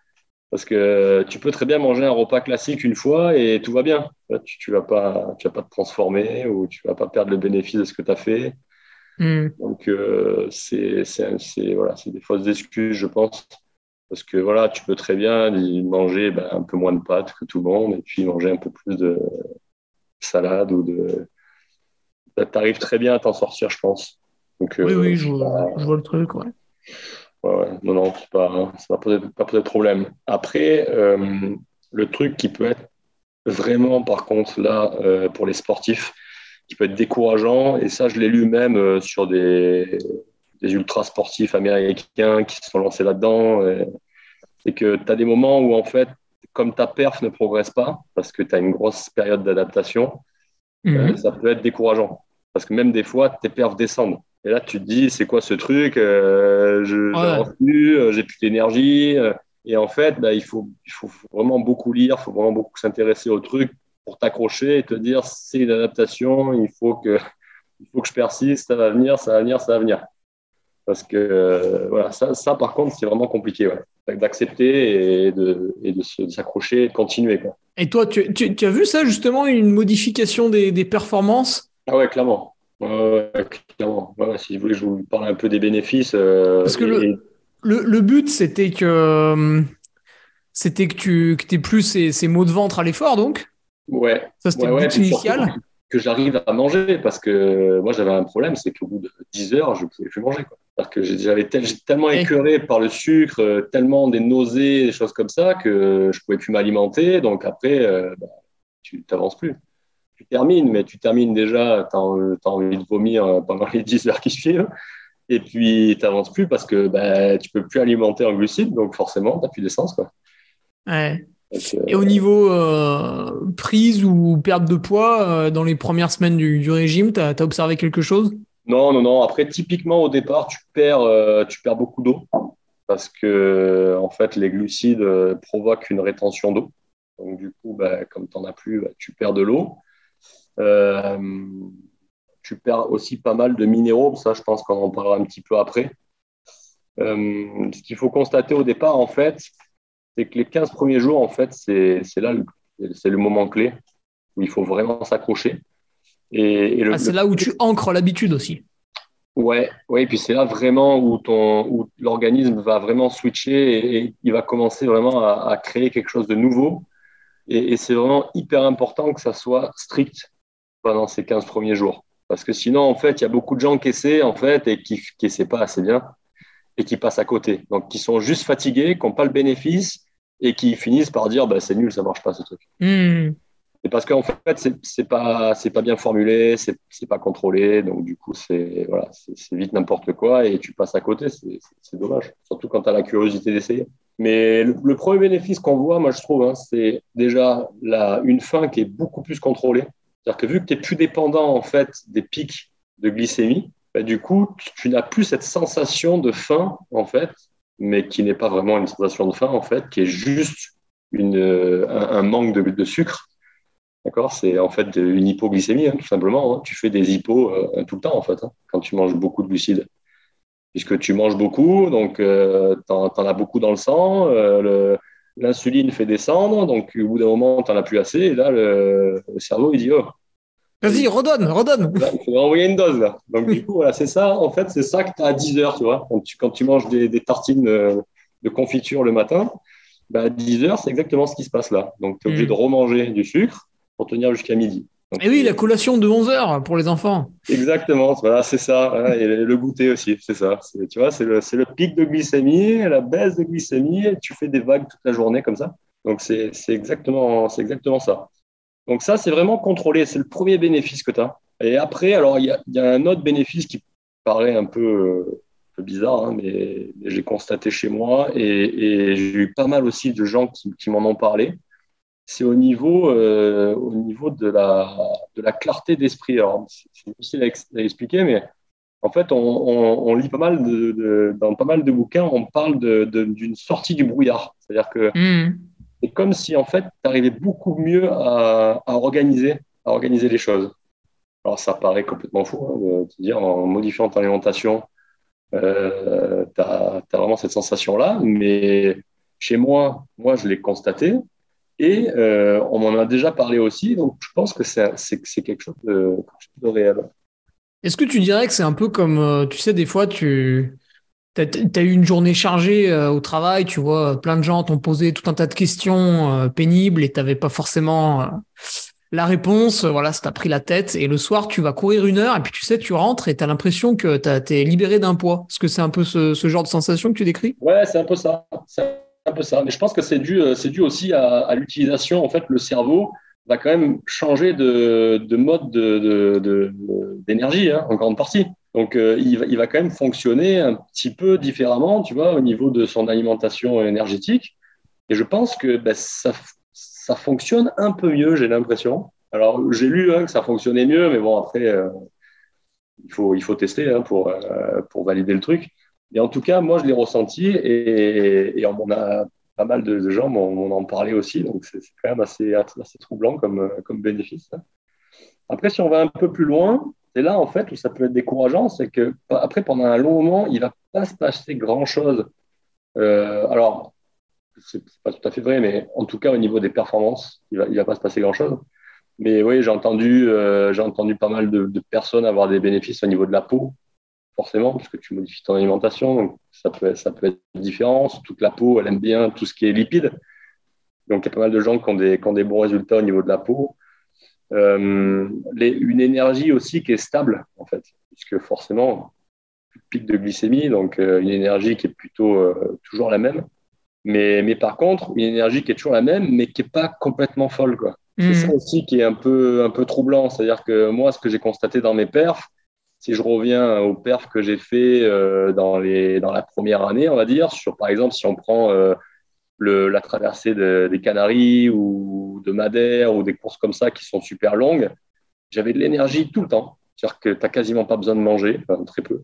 Parce que tu peux très bien manger un repas classique une fois et tout va bien. Tu ne vas, tu vas pas te transformer ou tu vas pas perdre le bénéfice de ce que tu as fait. Hmm. Donc, euh, c'est voilà, des fausses excuses, je pense. Parce que voilà, tu peux très bien manger ben, un peu moins de pâtes que tout le monde et puis manger un peu plus de salade ou de. Tu arrives très bien à t'en sortir, je pense. Donc, oui, oui, euh, je vois, je vois, le truc, ouais. Ouais, Non, non, pas, ça va pas poser de problème. Après, euh, le truc qui peut être vraiment, par contre, là, euh, pour les sportifs, qui peut être décourageant, et ça, je l'ai lu même euh, sur des, des ultra sportifs américains qui se sont lancés là-dedans, c'est que tu as des moments où, en fait, comme ta perf ne progresse pas, parce que tu as une grosse période d'adaptation, mhm. ça peut être décourageant. Parce que même des fois, tes perfs descendent. Et là, tu te dis, c'est quoi ce truc euh, Je n'avance plus, euh, j'ai plus d'énergie. Euh. Et en fait, bah, il, faut, il faut vraiment beaucoup lire, il faut vraiment beaucoup s'intéresser au truc pour t'accrocher et te dire, c'est une adaptation, il faut, que, il faut que je persiste, ça va venir, ça va venir, ça va venir. Parce que voilà, ça, ça, par contre, c'est vraiment compliqué d'accepter et de, et de s'accrocher et de continuer. Quoi. Et toi, tu, tu, tu, as vu ça justement, une modification des, des performances? Ah ouais, clairement. Ouais, clairement. si vous voulez, je vous parle un peu des bénéfices. Euh, Parce que le, le, but, c'était que, c'était que tu que aies plus ces, ces maux de ventre à l'effort, donc? Ouais. Ça, c'était le but initial. Que j'arrive à manger, parce que moi, j'avais un problème, c'est qu'au bout de 10 heures, je ne pouvais plus manger. Parce que j'avais tellement écœuré par le sucre, euh, tellement des nausées, des choses comme ça, que je ne pouvais plus m'alimenter. Donc après, euh, bah, tu n'avances plus tu termines, mais tu termines déjà, tu as, envie de vomir euh, pendant les 10 heures qui suivent. Et puis, tu n'avances plus parce que bah, tu ne peux plus alimenter en glucides, donc forcément, tu n'as plus d'essence. Quoi. Ouais. Euh, et au niveau euh, prise ou perte de poids, dans les premières semaines du, régime, tu as, observé quelque chose? Non, non, non. Après, typiquement, au départ, tu perds, tu perds beaucoup d'eau parce que, en fait, les glucides provoquent une rétention d'eau. Donc, du coup, bah, comme tu n'en as plus, bah, tu perds de l'eau. Euh, tu perds aussi pas mal de minéraux, ça je pense qu'on en parlera un petit peu après. Euh, ce qu'il faut constater au départ, en fait, c'est que les 15 premiers jours, en fait, c'est là c'est le moment clé où il faut vraiment s'accrocher. Et, ah, c'est là où tu ancres l'habitude aussi. Ouais, ouais, et puis c'est là vraiment où, ton, où l'organisme va vraiment switcher et, il va commencer vraiment à, à, créer quelque chose de nouveau. Et, et c'est vraiment hyper important que ça soit strict pendant ces 15 premiers jours. Parce que sinon, en fait, il y a beaucoup de gens qui essaient, en fait, et qui n'essaient pas assez bien et qui passent à côté. Donc, qui sont juste fatigués, qui n'ont pas le bénéfice et qui finissent par dire bah, c'est nul, ça ne marche pas ce truc. Hmm. Et parce qu'en fait, ce n'est pas, pas bien formulé, ce n'est pas contrôlé. Donc, du coup, c'est voilà, vite n'importe quoi et tu passes à côté. C'est dommage. Surtout quand tu as la curiosité d'essayer. Mais le, premier bénéfice qu'on voit, moi, je trouve, hein, c'est déjà la, une faim qui est beaucoup plus contrôlée. C'est-à-dire que vu que tu es plus dépendant en fait des pics de glycémie, bah, du coup, tu n'as plus cette sensation de faim en fait, mais qui n'est pas vraiment une sensation de faim en fait, qui est juste une, un, manque de, sucre. D'accord? C'est en fait une hypoglycémie, hein, tout simplement. Hein. Tu fais des hypos euh, tout le temps en fait, hein, quand tu manges beaucoup de glucides. Puisque tu manges beaucoup, donc euh, tu en, as beaucoup dans le sang. Euh, le, l'insuline fait descendre, donc au bout d'un moment, tu n'en as plus assez, et là, le, cerveau, il dit, oh. Vas-y, redonne, redonne. il faut envoyer une dose, là. Donc, du coup, voilà, c'est ça, en fait, c'est ça que tu as à 10 heures, tu vois. Quand tu, quand tu manges des, tartines euh, de confiture le matin, bah, à 10 heures, c'est exactement ce qui se passe là. Donc, tu es obligé hmm. de remanger du sucre pour tenir jusqu'à midi. et oui, la collation de 11 heures pour les enfants. Exactement, voilà, c'est ça. et le goûter aussi, c'est ça. Tu vois, c'est le, le, pic de glycémie, la baisse de glycémie, et tu fais des vagues toute la journée comme ça. Donc, c'est exactement, exactement ça. Donc, ça, c'est vraiment contrôlé. C'est le premier bénéfice que tu as. Et après, alors, il y, a un autre bénéfice qui paraît un peu, bizarre, hein, mais, j'ai constaté chez moi et, j'ai eu pas mal aussi de gens qui, m'en ont parlé. C'est au niveau, au niveau de la, de la clarté d'esprit. C'est difficile à, expliquer, mais en fait, on, lit pas mal de, dans pas mal de bouquins, on parle d'une sortie du brouillard. C'est-à-dire que hmm. Comme si en fait, tu arrivais beaucoup mieux à, organiser, à organiser les choses. Alors, ça paraît complètement fou hein, de te dire en modifiant ton alimentation, euh, tu as, vraiment cette sensation-là. Mais chez moi, moi, je l'ai constaté. Et euh, on m'en a déjà parlé aussi. Donc, je pense que c'est quelque chose de réel. Est-ce que tu dirais que c'est un peu comme, euh, tu sais, des fois, tu as, eu une journée chargée euh, au travail, tu vois, plein de gens t'ont posé tout un tas de questions euh, pénibles et tu n'avais pas forcément la réponse, voilà, ça t'a pris la tête. Et le soir, tu vas courir une heure et puis tu sais, tu rentres et tu as l'impression que tu es libéré d'un poids. Est-ce que c'est un peu ce, genre de sensation que tu décris? Ouais, c'est un peu ça. C'est un peu ça. Mais je pense que c'est dû, dû aussi à, l'utilisation. En fait, le cerveau, va quand même changer de, de mode d'énergie, hein, en grande partie. Donc, euh, il, va, quand même fonctionner un petit peu différemment, tu vois, au niveau de son alimentation énergétique. Et je pense que ben, ça, fonctionne un peu mieux, j'ai l'impression. Alors, j'ai lu hein, que ça fonctionnait mieux, mais bon, après, euh, il, faut, il faut tester hein, pour, euh, pour valider le truc. Et en tout cas, moi, je l'ai ressenti et, on a pas mal de, gens m'en ont parlé aussi, donc c'est quand même assez, assez troublant comme, comme bénéfice. Hein. Après, si on va un peu plus loin, c'est là en fait où ça peut être décourageant, c'est que après pendant un long moment, il va pas se passer grand chose. Euh, alors, c'est pas tout à fait vrai, mais en tout cas au niveau des performances, il va, va pas se passer grand chose. Mais oui, j'ai entendu, euh, entendu pas mal de, personnes avoir des bénéfices au niveau de la peau, forcément, parce que tu modifies ton alimentation. Donc ça peut, ça peut être différent. Surtout que la peau, elle aime bien tout ce qui est lipide. Donc, il y a pas mal de gens qui ont des, qui ont des bons résultats au niveau de la peau. Euh, les, une énergie aussi qui est stable, en fait, puisque forcément, pic de glycémie, donc euh, une énergie qui est plutôt euh, toujours la même. Mais, mais par contre, une énergie qui est toujours la même, mais qui n'est pas complètement folle. Quoi. C'est mmh. ça aussi qui est un peu, un peu troublant. C'est-à-dire que moi, ce que j'ai constaté dans mes perfs, si je reviens au perf que j'ai fait euh, dans, les, dans la première année, on va dire, sur par exemple, si on prend euh, le, la traversée des Canaries ou de Madère ou des courses comme ça qui sont super longues, j'avais de l'énergie tout le temps. C'est-à-dire que tu n'as quasiment pas besoin de manger, enfin, très peu.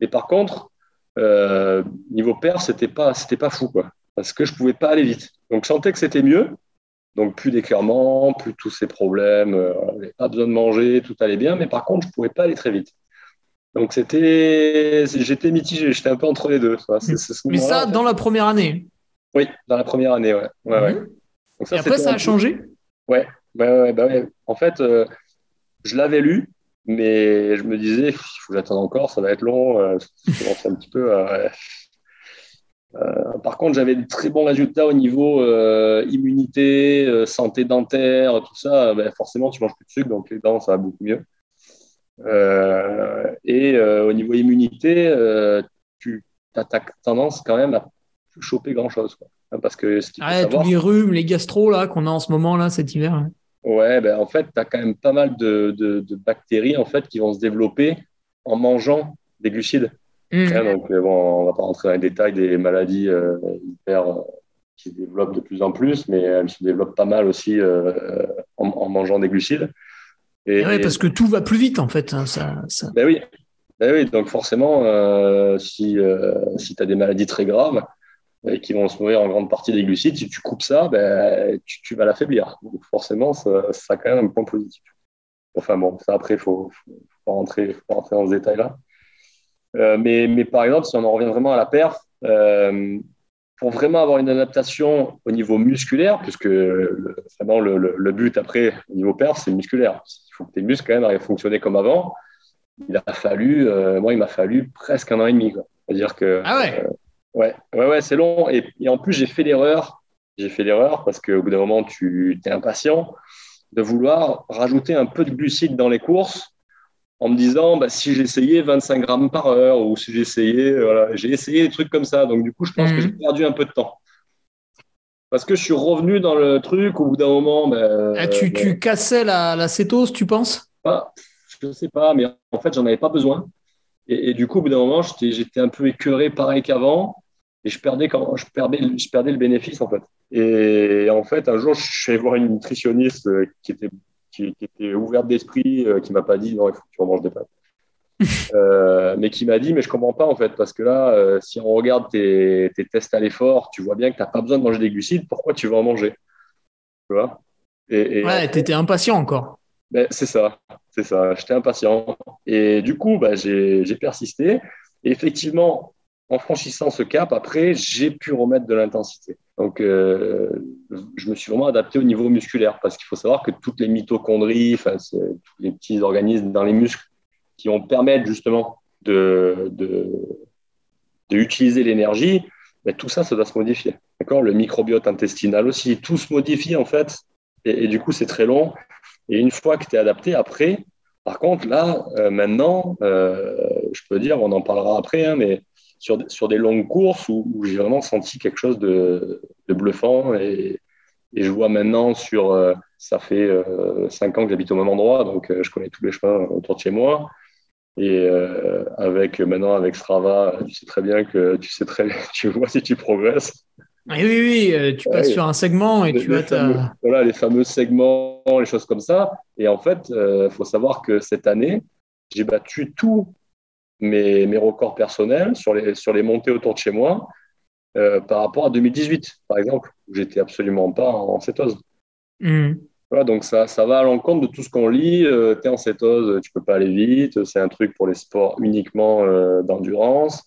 Mais par contre, euh, niveau perf, c'était pas, c'était pas fou, quoi, parce que je pouvais pas aller vite. Donc, je sentais que c'était mieux. Donc, plus d'éclairement, plus tous ces problèmes, pas besoin de manger, tout allait bien. Mais par contre, je pouvais pas aller très vite. Donc c'était, j'étais mitigé, j'étais un peu entre les deux. Mais ça, dans la première année. Oui, dans la première année, ouais. Mhm. Et après, ça a changé. Ouais, ouais, bah ouais, En fait, euh, je l'avais lu, mais je me disais, il faut que j'attende encore, ça va être long. Euh, un petit peu. Euh, par contre, j'avais de très bons résultats au niveau immunité, santé dentaire, tout ça. Ben, forcément, tu manges plus de sucre, donc les dents, ça va beaucoup mieux. Euh, et euh, au niveau immunité, euh, tu as tendance quand même à choper grand chose. Hein, parce que tous les rhumes, les gastro là qu'on a en ce moment là cet hiver. Hein. Ouais, ben, en fait, tu as quand même pas mal de, de, bactéries en fait, qui vont se développer en mangeant des glucides. Mmh. Hein, donc, bon, on va pas rentrer dans les détails des maladies hyper, qui se développent de plus en plus, mais elles se développent pas mal aussi en, en, mangeant des glucides. Et, parce que tout va plus vite en fait. Hein, ça, Ben oui. Ben oui, donc forcément, euh, si, euh, si tu as des maladies très graves qui vont se nourrir en grande partie des glucides, si tu coupes ça, ben, tu, tu vas l'affaiblir. Donc forcément, ça, ça, a quand même un point positif. Enfin bon, ça après, il faut, faut, pas rentrer, faut pas rentrer dans ce détail-là. Euh, mais, mais, par exemple, si on en revient vraiment à la perf, pour vraiment avoir une adaptation au niveau musculaire, puisque le, vraiment le, le, but après, au niveau perf, c'est musculaire. Il faut que tes muscles quand même arrivent à fonctionner comme avant. Il a fallu, euh, moi, il m'a fallu presque un an et demi. C'est-à-dire que. Ah ouais? euh, Ouais, ouais, ouais c'est long. Et, et, en plus, j'ai fait l'erreur. J'ai fait l'erreur parce qu'au bout d'un moment, tu es impatient de vouloir rajouter un peu de glucides dans les courses en me disant bah, si j'essayais 25 grammes par heure ou si j'essayais, voilà, j'ai essayé des trucs comme ça. Donc, du coup, je pense que j'ai mhm. perdu un peu de temps. Parce que je suis revenu dans le truc au bout d'un moment. Bah, ah, tu, tu, cassais la, la, cétose, tu penses? Bah, je ne sais pas, mais en fait, j'en avais pas besoin. Et, du coup, au bout d'un moment, j'étais un peu écœuré, pareil qu'avant, et je perdais, je, perdais, je perdais le bénéfice, en fait. Et en fait, un jour, je suis allé voir une nutritionniste euh, qui était, qui, était ouverte d'esprit, euh, qui m'a pas dit non, il faut que tu remanges des pâtes. [LAUGHS] Euh, mais qui m'a dit, mais je comprends pas en fait, parce que là, si on regarde tes, tes tests à l'effort, tu vois bien que tu n'as pas besoin de manger des glucides, pourquoi tu veux en manger? Tu vois? Et, Ouais, tu étais impatient encore. Ben, c'est ça, c'est ça, j'étais impatient. Et du coup, ben, j'ai persisté. Et effectivement, en franchissant ce cap, après, j'ai pu remettre de l'intensité. Donc, euh, je me suis vraiment adapté au niveau musculaire parce qu'il faut savoir que toutes les mitochondries, enfin, tous les petits organismes dans les muscles qui vont permettre justement de, de, utiliser l'énergie, ben, tout ça, ça doit se modifier. D'accord? Le microbiote intestinal aussi, tout se modifie en fait. Et, du coup, c'est très long. Et une fois que tu es adapté, après, par contre, là, euh, maintenant, euh, je peux dire, on en parlera après, hein, mais sur, sur des longues courses où, j'ai vraiment senti quelque chose de, bluffant. Et, et, je vois maintenant sur. Euh, ça fait euh, cinq ans que j'habite au même endroit, donc euh, je connais tous les chemins autour de chez moi. Et avec maintenant avec Strava, tu sais très bien que tu sais très [LAUGHS] tu vois si tu progresses. Oui, oui, oui, tu passes sur un segment et tu as Voilà, les fameux segments, les choses comme ça. Et en fait, il faut savoir que cette année, j'ai battu tout mes, mes records personnels sur les, sur les montées autour de chez moi euh, par rapport à 2018, par exemple, où j'étais absolument pas en cétose. Hmm. Voilà, donc ça, ça va à l'encontre de tout ce qu'on lit. Euh, tu es en cétose, tu peux pas aller vite, c'est un truc pour les sports uniquement euh, d'endurance.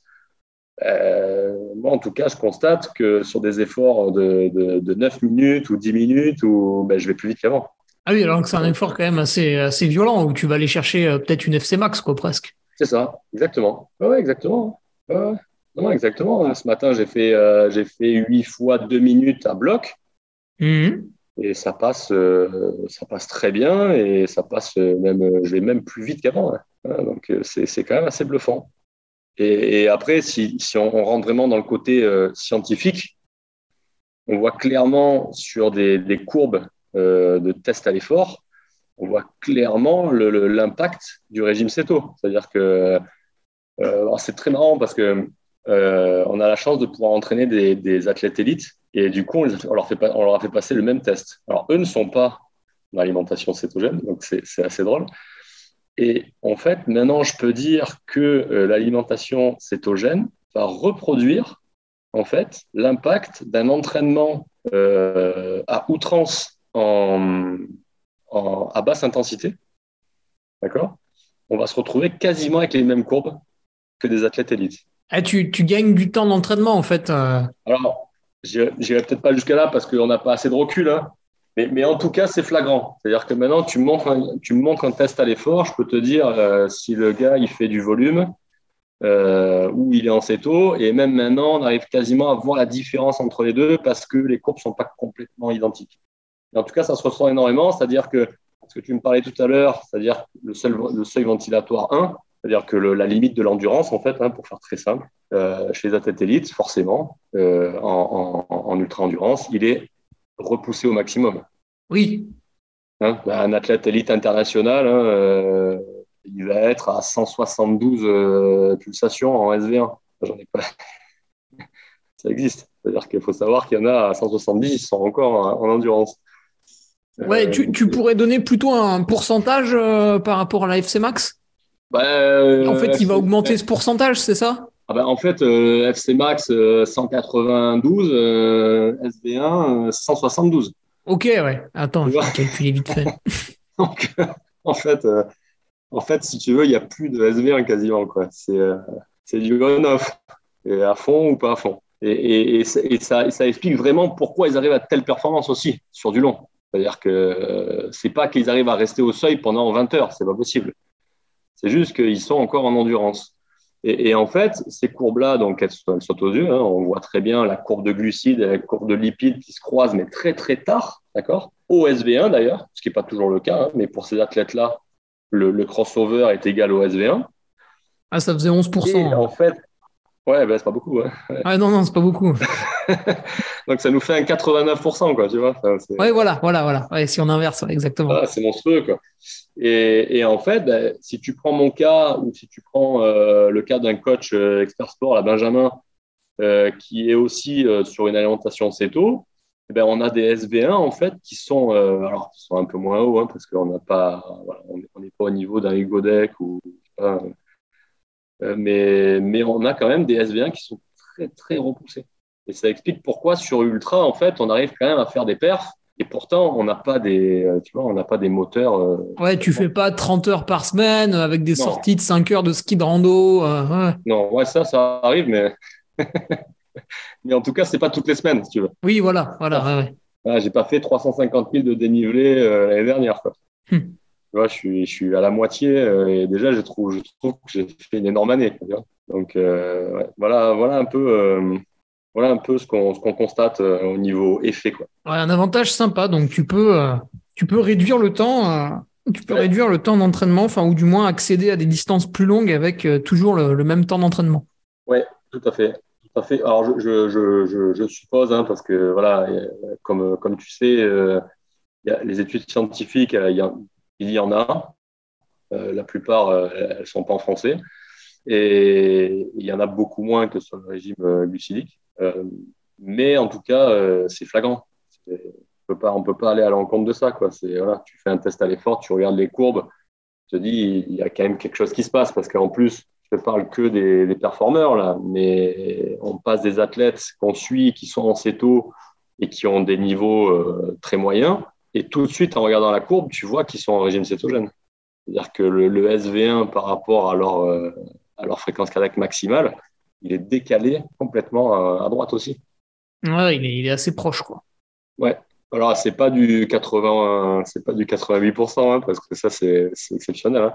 moi, en tout cas, je constate que sur des efforts de, de, de 9 minutes ou 10 minutes, où, ben, je vais plus vite qu'avant. Ah oui, alors que c'est un effort quand même assez, assez violent, où tu vas aller chercher peut-être une FC Max, quoi, presque. C'est ça, exactement. Exactement. non, exactement. Ce matin, j'ai fait, euh, j'ai fait 8 fois 2 minutes à bloc. Mhm. Et ça passe, euh, ça passe très bien et ça passe même, je vais même plus vite qu'avant. Hein. Donc, euh, c'est quand même assez bluffant. Et, après, si, si, on, rentre vraiment dans le côté scientifique, on voit clairement sur des, des courbes de tests à l'effort on voit clairement l'impact du régime CETO. C'est-à-dire que euh, c'est très marrant parce que euh, on a la chance de pouvoir entraîner des, athlètes élites et du coup, on, leur fait on leur a fait passer le même test. Alors, eux ne sont pas dans l'alimentation cétogène, donc c'est assez drôle. Et en fait, maintenant, je peux dire que euh, l'alimentation cétogène va reproduire en fait l'impact d'un entraînement à outrance en, à basse intensité, d'accord? On va se retrouver quasiment avec les mêmes courbes que des athlètes élites. Ah, tu, tu, gagnes du temps d'entraînement en fait. Euh. Alors, j'irai peut-être pas jusqu'à là parce qu'on n'a pas assez de recul, hein. mais, mais, en tout cas, c'est flagrant. C'est-à-dire que maintenant, tu montres un, tu montres un test à l'effort, je peux te dire euh, si le gars il fait du volume euh, ou il est en céto, et même maintenant, on arrive quasiment à voir la différence entre les deux parce que les courbes sont pas complètement identiques en tout cas, ça se ressent énormément, c'est-à-dire que ce que tu me parlais tout à l'heure, c'est-à-dire le, le seuil ventilatoire 1, c'est-à-dire que la limite de l'endurance, en fait, hein, pour faire très simple, euh, chez les athlètes élites, forcément, euh, en, ultra-endurance, il est repoussé au maximum. Oui. Hein, bah, un athlète élite international, hein, euh, il va être à 172 pulsations en SV1. J'en ai pas. [LAUGHS] Ça existe. C'est-à-dire qu'il faut savoir qu'il y en a à 170 qui sont encore en endurance. Ouais, euh, tu, tu, pourrais donner plutôt un pourcentage euh, par rapport à la FC Max? Bah, En fait, il va augmenter ce pourcentage, c'est ça? Ah bah, En fait, euh, FC Max 192, SB1 172. Ok, ouais. Attends, je vais calculer vite fait. [LAUGHS] Donc, en fait, en fait, si tu veux, il n'y a plus de SV1 quasiment. C'est du on-off. À fond ou pas à fond. Et, et, ça, ça, explique vraiment pourquoi ils arrivent à telle performance aussi sur du long. C'est-à-dire que euh, c'est pas qu'ils arrivent à rester au seuil pendant 20 heures, c'est pas possible. C'est juste qu'ils sont encore en endurance. Et, en fait, ces courbes-là, donc elles, sautent aux yeux. Hein. on voit très bien la courbe de glucides et la courbe de lipides qui se croisent, mais très très tard, d'accord? Au SV1 d'ailleurs, ce qui n'est pas toujours le cas, hein, mais pour ces athlètes-là, le, crossover est égal au SV1. Ah, ça faisait 11%. en fait, Ouais, ben, c'est pas beaucoup. Ouais. [LAUGHS] Ah non, non, c'est pas beaucoup. [LAUGHS] Donc ça nous fait un 89%, quoi, tu vois. ouais, voilà, voilà, voilà. Ouais, si on inverse, exactement. Ah, c'est monstrueux, quoi. Et, et en fait, ben, si tu prends mon cas ou si tu prends euh, le cas d'un coach euh, expert sport, la Benjamin, euh, qui est aussi sur une alimentation céto, eh ben, on a des SV1 en fait qui sont, alors, qui sont un peu moins hauts hein, parce qu'on n'a pas, voilà, on n'est pas au niveau d'un Hugo Deck ou mais, mais on a quand même des SV1 qui sont très très repoussés. Et ça explique pourquoi sur Ultra, en fait, on arrive quand même à faire des perfs. Et pourtant, on n'a pas des, euh, tu vois, on n'a pas des moteurs. Euh, ouais, tu fais pas 30 heures par semaine avec des sorties de 5 heures de ski de rando. Euh, non, ouais, ça, ça arrive, mais, [LAUGHS] mais en tout cas, c'est pas toutes les semaines, si tu veux. Oui, voilà, voilà. Ouais, j'ai pas fait 350 000 de dénivelé l'année dernière, quoi. Hum. Tu vois, je suis, je suis à la moitié et déjà, je trouve, je trouve que j'ai fait une énorme année. Donc, voilà, voilà un peu voilà un peu ce qu'on constate euh, au niveau effet. Quoi. un avantage sympa. Donc, tu peux, euh, tu peux réduire le temps. Euh, tu peux réduire le temps d'entraînement, enfin, ou du moins accéder à des distances plus longues avec toujours le, même temps d'entraînement. Oui, tout à fait. Tout à fait. Alors, je, je, je, suppose, hein, parce que voilà, comme, comme tu sais, y a les études scientifiques, il y, il y en a. la plupart, elles ne sont pas en français. Et il y en a beaucoup moins que sur le régime glucidique. Euh, mais en tout cas, euh, c'est flagrant. On ne peut pas aller à l'encontre de ça. Quoi. Tu fais un test à l'effort, tu regardes les courbes, tu te dis, il y a quand même quelque chose qui se passe parce qu'en plus, je ne parle que des, performeurs, là, mais on passe des athlètes qu'on suit, qui sont en céto et qui ont des niveaux euh, très moyens. Et tout de suite, en regardant la courbe, tu vois qu'ils sont en régime cétogène. C'est-à-dire que le, SV1 par rapport à leur, à leur fréquence cardiaque maximale, il est décalé complètement à, droite aussi. Ouais, il est, assez proche, quoi. Ouais. Alors, c'est pas du 80, c'est pas du 88%, hein, parce que ça, c'est exceptionnel.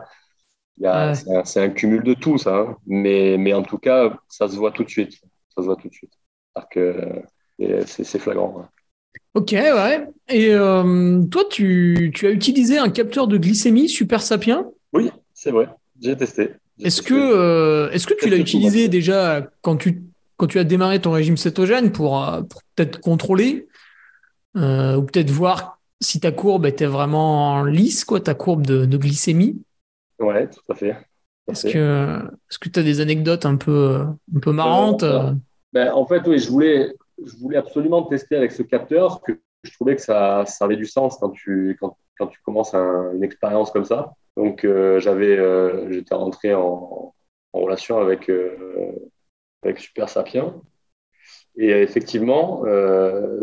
Hein. C'est un, cumul de tout, ça. Hein. Mais, mais en tout cas, ça se voit tout de suite. Ça se voit tout de suite. c'est flagrant. Ok, ouais. Et euh, toi, tu, tu, as utilisé un capteur de glycémie Super Sapien? Oui, c'est vrai. J'ai testé. Est-ce que, euh, est-ce que tu l'as utilisé déjà quand tu, quand tu as démarré ton régime cétogène pour, euh, pour peut-être contrôler euh, ou peut-être voir si ta courbe était vraiment lisse, quoi, ta courbe de, de glycémie? Ouais, tout à fait. Est-ce que est-ce que tu as des anecdotes un peu, un peu marrantes ben, En fait, oui, je voulais, je voulais absolument tester avec ce capteur que je trouvais que ça, avait du sens quand tu, commences une expérience comme ça. Donc, euh, j'avais, euh, j'étais rentré en, relation avec, euh, avec Super Sapien. Et effectivement,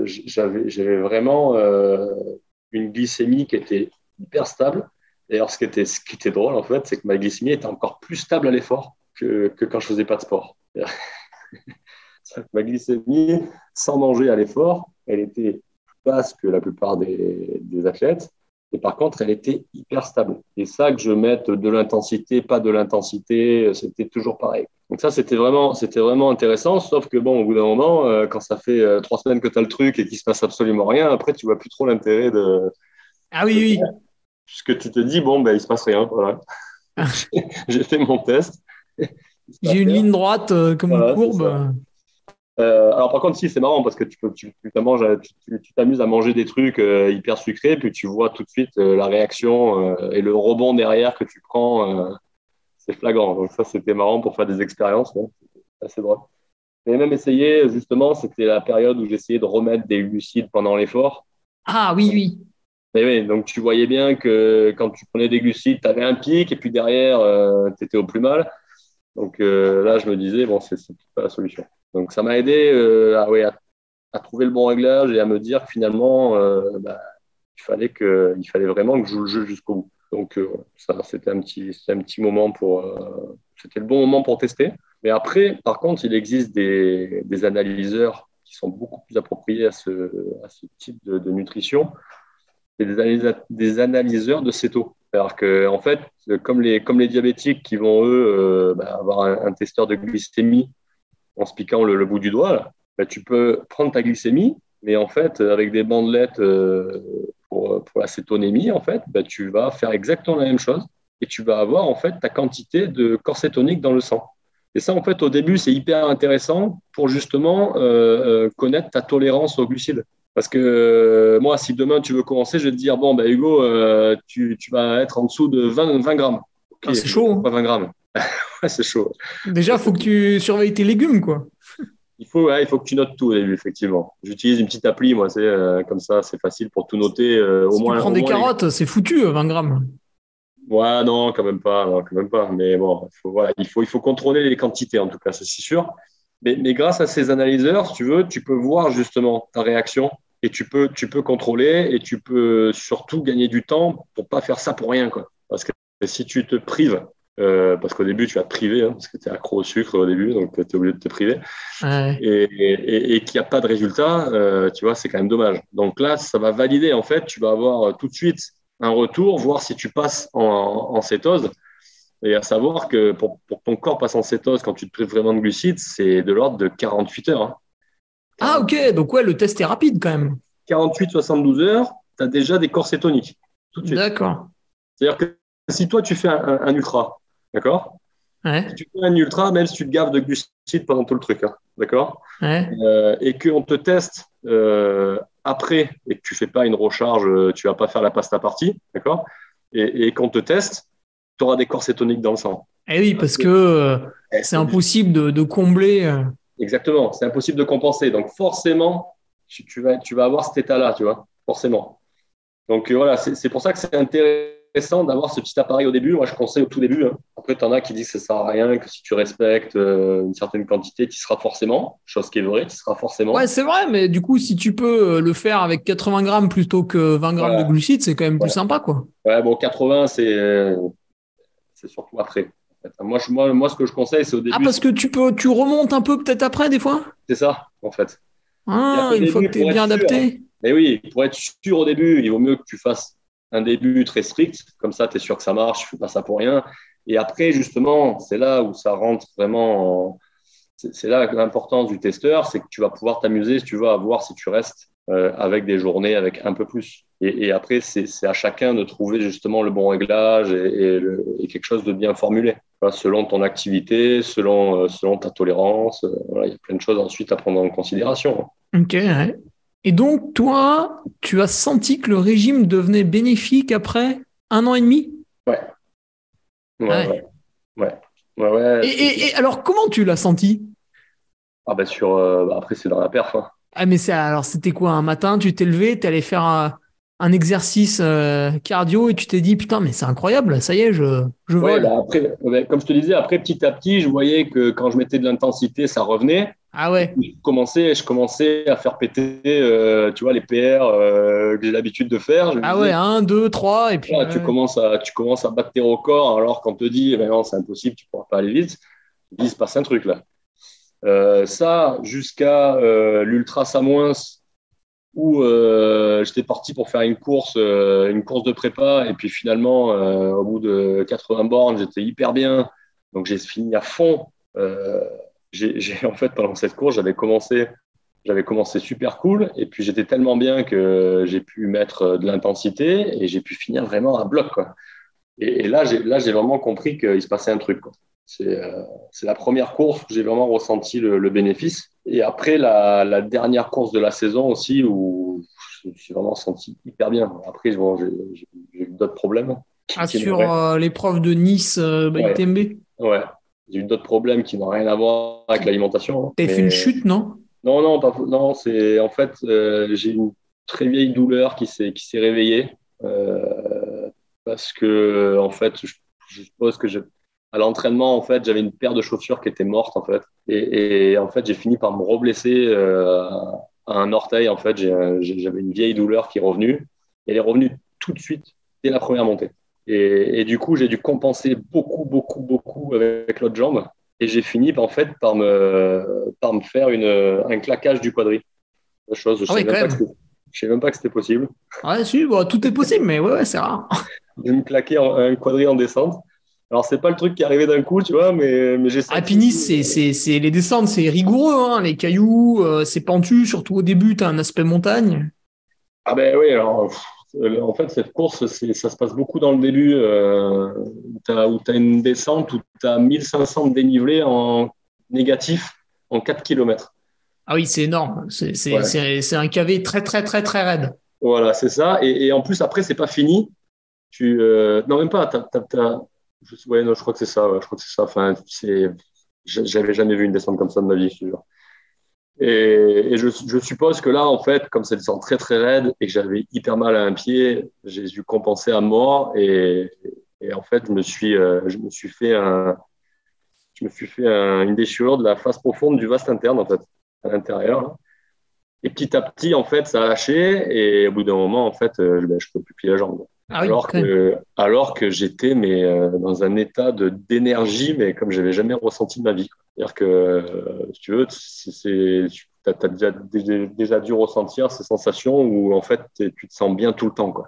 j'avais, j'avais vraiment une glycémie qui était hyper stable. D'ailleurs, ce qui était, ce qui était drôle, en fait, c'est que ma glycémie était encore plus stable à l'effort que, que quand je faisais pas de sport. [LAUGHS] [LAUGHS] ma glycémie, sans manger à l'effort, elle était plus basse que la plupart des, des athlètes. Et par contre, elle était hyper stable. Et ça, que je mette de l'intensité, pas de l'intensité, c'était toujours pareil. Donc ça, c'était vraiment, c'était vraiment intéressant. Sauf que bon, au bout d'un moment, euh, quand ça fait euh, trois semaines que tu as le truc et qu'il se passe absolument rien, après, tu vois plus trop l'intérêt de. Ah oui, oui. Puisque tu te dis, bon, ben, il se passe rien. Voilà. Ah. [LAUGHS] J'ai fait mon test. J'ai une ligne droite euh, comme une courbe. Euh, alors par contre, si c'est marrant parce que tu tu, tu t'amuses à manger des trucs euh, hyper sucrés, puis tu vois tout de suite euh, la réaction et le rebond derrière que tu prends, c'est flagrant. Donc ça, c'était marrant pour faire des expériences, c'est assez drôle. J'ai même essayé, justement, c'était la période où j'essayais de remettre des glucides pendant l'effort. Ah oui, oui. Mais oui, donc tu voyais bien que quand tu prenais des glucides, tu avais un pic et puis derrière, tu étais au plus mal. Donc là, je me disais, bon, c'est pas la solution. Donc ça m'a aidé euh, à, trouver le bon réglage et à me dire que finalement, euh, bah, il, fallait vraiment que je joue le jeu jusqu'au bout. Donc euh, ça, c'était un petit, moment pour, c'était le bon moment pour tester. Mais après, par contre, il existe des, analyseurs qui sont beaucoup plus appropriés à ce, type de, nutrition. C'est des, analyseurs de céto. Alors que, en fait, comme les, comme les diabétiques qui vont, eux, bah, avoir un, testeur de glycémie en se piquant le, bout du doigt, bah, tu peux prendre ta glycémie, mais en fait, avec des bandelettes euh, pour, pour, la cétonémie, en fait, bah, tu vas faire exactement la même chose et tu vas avoir en fait ta quantité de corps cétonique dans le sang. Et ça, en fait, au début, c'est hyper intéressant pour justement euh, connaître ta tolérance aux glucides. Parce que moi, si demain tu veux commencer, je vais te dire bon, ben Hugo, tu, tu, vas être en dessous de 20, 20 grammes. Ah, c'est chaud. Pas 20 grammes. [LAUGHS] ouais, c'est chaud. Déjà, il faut que tu surveilles tes légumes, quoi. Il faut, il faut que tu notes tout au début, effectivement. J'utilise une petite appli, moi, c'est euh, comme ça, c'est facile pour tout noter. Euh, si au moins, tu prends des carottes, c'est foutu, 20 grammes. Ouais, non, quand même pas, non, quand même pas. Mais bon, il faut, voilà, il faut, il faut contrôler les quantités, en tout cas, c'est sûr. Mais, mais, grâce à ces analyseurs, si tu veux, tu peux voir justement ta réaction et tu peux, tu peux contrôler et tu peux surtout gagner du temps pour pas faire ça pour rien, quoi. Parce que si tu te prives euh, parce qu'au début, tu vas te priver, hein, parce que tu es accro au sucre au début, donc tu es obligé de te priver. Et, qu'il n'y a pas de résultat, euh, tu vois, c'est quand même dommage. Donc là, ça va valider, en fait, tu vas avoir euh, tout de suite un retour, voir si tu passes en, cétose. Et à savoir que pour, que ton corps passe en cétose quand tu te prives vraiment de glucides, c'est de l'ordre de 48 heures. Hein. Ah, ok, donc ouais, le test est rapide quand même. 48-72 heures, tu as déjà des corps cétoniques. D'accord. C'est-à-dire que si toi, tu fais un ultra, D'accord? Si tu fais un ultra, même si tu te gaves de glucides pendant tout le truc, hein, d'accord? Euh, Et qu'on te teste euh, après et que tu fais pas une recharge, euh, tu vas pas faire la pasta partie, d'accord? Et, qu'on te teste, tu auras des corps cétoniques dans le sang. Eh oui, parce, que, eh, c'est impossible de, combler. Exactement, c'est impossible de compenser. Donc forcément, tu, vas, tu vas avoir cet état-là, tu vois, forcément. Donc voilà, c'est pour ça que c'est intéressant intéressant d'avoir ce petit appareil au début. Moi, je conseille au tout début. Hein. Après, tu en as qui disent que ça ne sert à rien, que si tu respectes euh, une certaine quantité, tu seras forcément, chose qui est vraie, tu seras forcément. Ouais, c'est vrai, mais du coup, si tu peux euh, le faire avec 80 grammes plutôt que 20 grammes de glucides, c'est quand même plus sympa, quoi. Ouais, bon, 80, c'est c'est surtout après. Moi, je, moi, moi, ce que je conseille, c'est au début. Ah, parce que tu peux, tu remontes un peu peut-être après, des fois? C'est ça, en fait. Ah, une fois que tu es bien adapté. Mais oui, pour être sûr au début, il vaut mieux que tu fasses un début très strict, comme ça, tu es sûr que ça marche, ne fais pas ça pour rien. Et après, justement, c'est là où ça rentre vraiment. C'est là l'importance du testeur, c'est que tu vas pouvoir t'amuser, si tu veux, à voir si tu restes euh, avec des journées avec un peu plus. Et, après, c'est à chacun de trouver justement le bon réglage et, quelque chose de bien formulé, selon ton activité, selon, euh, selon ta tolérance. Euh, il y a plein de choses ensuite à prendre en considération. Ok, ouais. Et donc, toi, tu as senti que le régime devenait bénéfique après un an et demi? Ouais. Ouais. Ouais. ouais. et, alors, comment tu l'as senti? Ah, ben sur. Euh, bah, après, c'est dans la perf. Hein. Ah, mais c'est alors, c'était quoi Un matin, tu t'es levé, tu allé faire un, exercice euh, cardio et tu t'es dit, putain, mais c'est incroyable, ça y est, je, je ouais, bah, après, comme je te disais, après, petit à petit, je voyais que quand je mettais de l'intensité, ça revenait. Ah ouais. Je commençais, je commençais à faire péter, euh, tu vois, les PR euh, que j'ai l'habitude de faire. ah ouais, 1, 2, 3, et puis. tu, commences à, tu commences à battre tes records alors qu'on te dit, eh non, c'est impossible, tu ne pourras pas aller vite. Il se passe un truc là. Ça, jusqu'à l'Ultra Samoins, où j'étais parti pour faire une course, une course de prépa, et puis finalement, au bout de 80 bornes, j'étais hyper bien. Donc j'ai fini à fond j'ai [LAUGHS] en fait pendant cette course, j'avais commencé, j'avais commencé super cool et puis j'étais tellement bien que j'ai pu mettre de l'intensité et j'ai pu finir vraiment à bloc. Quoi. Et, là, j'ai là j'ai vraiment compris qu'il se passait un truc. Euh, c'est la première course où j'ai vraiment ressenti le, bénéfice. Et après, la, la, dernière course de la saison aussi, où je me suis vraiment senti hyper bien. Après, bon, j'ai eu d'autres problèmes. Ah, sur euh, l'épreuve de Nice euh, ouais. Ouais, j'ai eu d'autres problèmes qui n'ont rien à voir avec l'alimentation. Hein. T'as fait une chute, non? Non, non, pas, non. C'est en fait, euh, j'ai une très vieille douleur qui s'est réveillée euh, parce que en fait, je, suppose que à l'entraînement, en fait, j'avais une paire de chaussures qui était morte, en fait, et, en fait, j'ai fini par me reblesser euh, à un orteil. En fait, j'avais une vieille douleur qui est revenue. Et elle est revenue tout de suite dès la première montée. Et, du coup, j'ai dû compenser beaucoup, beaucoup, beaucoup avec l'autre jambe. Et j'ai fini en fait par me, par me faire une, un claquage du quadri. Chose, je ne ah savais, même pas que c'était possible. Ouais, si, tout est possible, mais ouais, ouais c'est rare. [LAUGHS] j'ai me claquer un quadri en descente. Alors, c'est pas le truc qui est arrivé d'un coup, tu vois, mais, mais j'ai Ah, puis c'est, les descentes, c'est rigoureux, hein, les cailloux, euh, c'est pentu, surtout au début, tu as un aspect montagne. Ah ben oui, alors en fait, cette course, ça se passe beaucoup dans le début, euh, où tu as, une descente, où tu as 1500 de dénivelé en négatif en 4 km. Ah oui, c'est énorme. C'est un KV très, très, très, très raide. Voilà, c'est ça. Et, en plus, après, c'est pas fini. Tu, euh, non, même pas. Je, je crois que c'est ça. je crois que c'est ça. Enfin, j'avais jamais vu une descente comme ça de ma vie, je jure. Et, je, suppose que là, en fait, comme ça descend très très raide et que j'avais hyper mal à un pied, j'ai dû compenser à mort. Et, en fait, je me suis, euh, je me suis fait, un, je me suis fait une déchirure de la face profonde du vaste interne, en fait, à l'intérieur. Et petit à petit, en fait, ça a lâché. Et au bout d'un moment, en fait, euh, ben, je ne peux plus plier la jambe. Ah alors, que, alors que j'étais mais euh, dans un état de d'énergie, mais comme j'avais jamais ressenti de ma vie. C'est-à-dire que, euh, si tu veux, tu as, déjà, déjà, dû ressentir ces sensations où en fait tu te sens bien tout le temps. Quoi.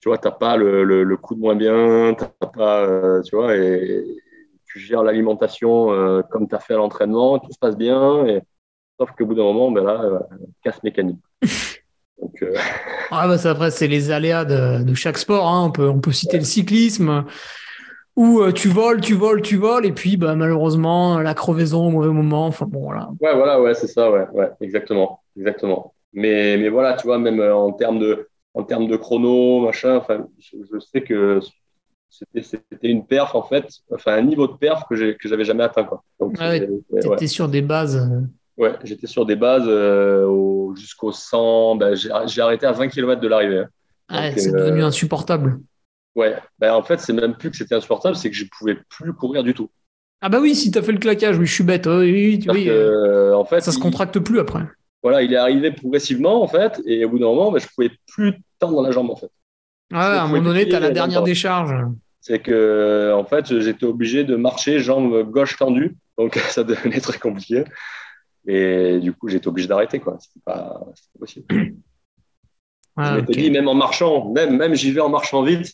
Tu vois, tu n'as pas le, le, coup de moins bien, t'as pas, euh, tu vois, et, tu gères l'alimentation comme tu as fait à l'entraînement, tout se passe bien. Et, sauf qu'au bout d'un moment, ben là, casse mécanique. [LAUGHS] Donc, euh, ah bah après, c'est les aléas de, chaque sport. Hein. On, peut, on peut citer le cyclisme où euh, tu voles, tu voles, tu voles, et puis bah, malheureusement, la crevaison au mauvais moment. Enfin bon, voilà. Ouais, voilà, ouais, c'est ça, ouais, ouais, exactement, exactement. Mais, mais voilà, tu vois, même euh, en termes de, en termes de chrono, machin, enfin, je, sais que c'était une perf, en fait, enfin, un niveau de perf que j'avais jamais atteint, quoi. Donc, tu étais sur des bases. Ouais, j'étais sur des bases euh, jusqu'au 100. Ben, j'ai arrêté à 20 km de l'arrivée. Hein. Ah, c'est devenu euh, insupportable. Ouais, ben, en fait, c'est même plus que c'était insupportable, c'est que je ne pouvais plus courir du tout. Ah bah oui, si tu as fait le claquage, oui, je suis bête. oui, oui, euh, en fait, ça se contracte plus après. Voilà, il est arrivé progressivement, en fait, et au bout d'un moment, ben, je ne pouvais plus tendre la jambe, en fait. Ah, à un moment donné, tu as la dernière décharge. C'est que, en fait, j'étais obligé de marcher jambe gauche tendue, donc [LAUGHS] ça devenait très compliqué. Et du coup, j'étais obligé d'arrêter. quoi. C'était pas, pas, possible. Ah, je m'étais dit, même en marchant, même, même j'y vais en marchant vite,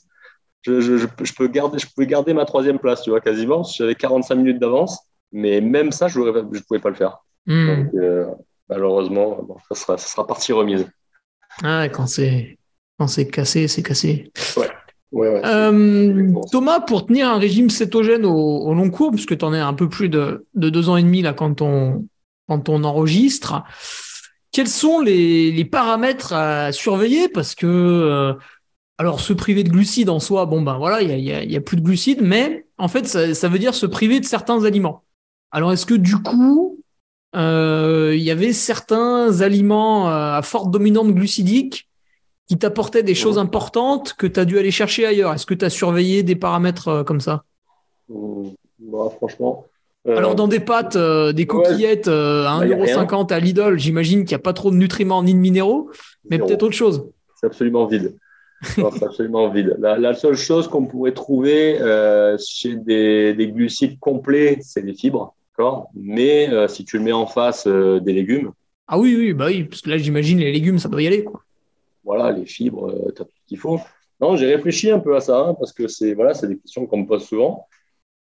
je, je, je, peux garder, je pouvais garder ma troisième place, tu vois, quasiment. J'avais 45 minutes d'avance, mais même ça, je ne pouvais pas le faire. Hmm. Donc, euh, malheureusement, ça, sera, ça sera partie remise. Ah, quand c'est quand c'est cassé, c'est cassé. Ouais. Ouais, euh, Thomas, pour tenir un régime cétogène au, au long cours, puisque tu en es un peu plus de, de, deux ans et demi là quand on, quand on enregistre. Quels sont les, paramètres à surveiller? Parce que, euh, alors, se priver de glucides en soi, bon, ben voilà, il n'y a, plus de glucides, mais en fait, ça, veut dire se priver de certains aliments. Alors, est-ce que du coup, euh, il y avait certains aliments euh, à forte dominante glucidique qui t'apportaient des choses importantes que tu as dû aller chercher ailleurs? Est-ce que tu as surveillé des paramètres comme ça? Mmh, bah, Franchement, Alors dans des pâtes, euh, des coquillettes euh, à 1,50€ bah, à Lidl, j'imagine qu'il n'y a pas trop de nutriments ni de minéraux, mais peut-être autre chose. C'est absolument vide. [LAUGHS] c'est absolument vide. La, seule chose qu'on pourrait trouver chez des, glucides complets, c'est des fibres. Mais si tu le mets en face des légumes. Ah oui, oui, bah oui, parce que là j'imagine les légumes, ça doit y aller. Quoi. Voilà, les fibres, tu as tout ce qu'il faut. Non, j'ai réfléchi un peu à ça, hein, parce que c'est voilà, des questions qu'on me pose souvent.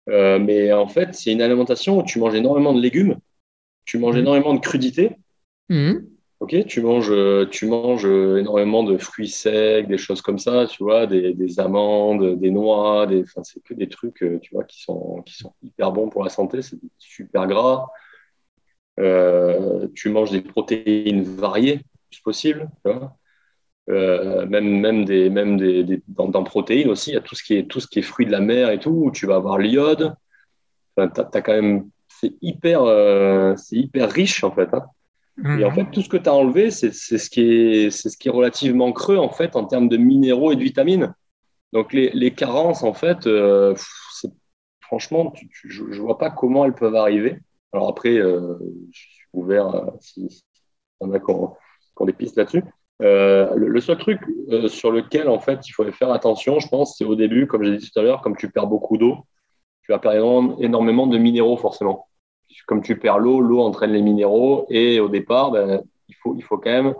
Euh, mais en fait, c'est une alimentation où tu manges énormément de légumes, tu manges mmh. énormément de crudités. Mmh. Ok, tu manges, tu manges énormément de fruits secs, des choses comme ça, tu vois, des, des amandes, des noix, des, c'est que des trucs, euh, tu vois, qui sont, qui sont hyper bons pour la santé, c'est super gras. Euh, tu manges des protéines variées, si possible, tu vois. Euh, même, même, des, même des, dans, dans, protéines aussi, il y a tout ce, qui est, tout ce qui est fruits de la mer et tout, où tu vas avoir l'iode. Enfin, as, quand même, c'est hyper, euh, c'est hyper riche en fait. Hein. Et en mhm. fait, tout ce que tu as enlevé, c'est ce, qui est, ce qui est relativement creux en fait en termes de minéraux et de vitamines. Donc les, les carences, en fait, euh, franchement, je ne vois pas comment elles peuvent arriver. Alors après, je suis ouvert si, si y en a qui ont des pistes là-dessus. Euh, le, seul truc euh, sur lequel en fait il faut faire attention, je pense, c'est au début, comme j'ai dit tout à l'heure, comme tu perds beaucoup d'eau, tu vas perdre énormément de minéraux forcément. Comme tu perds l'eau, l'eau entraîne les minéraux et au départ, ben, il, faut, il faut quand même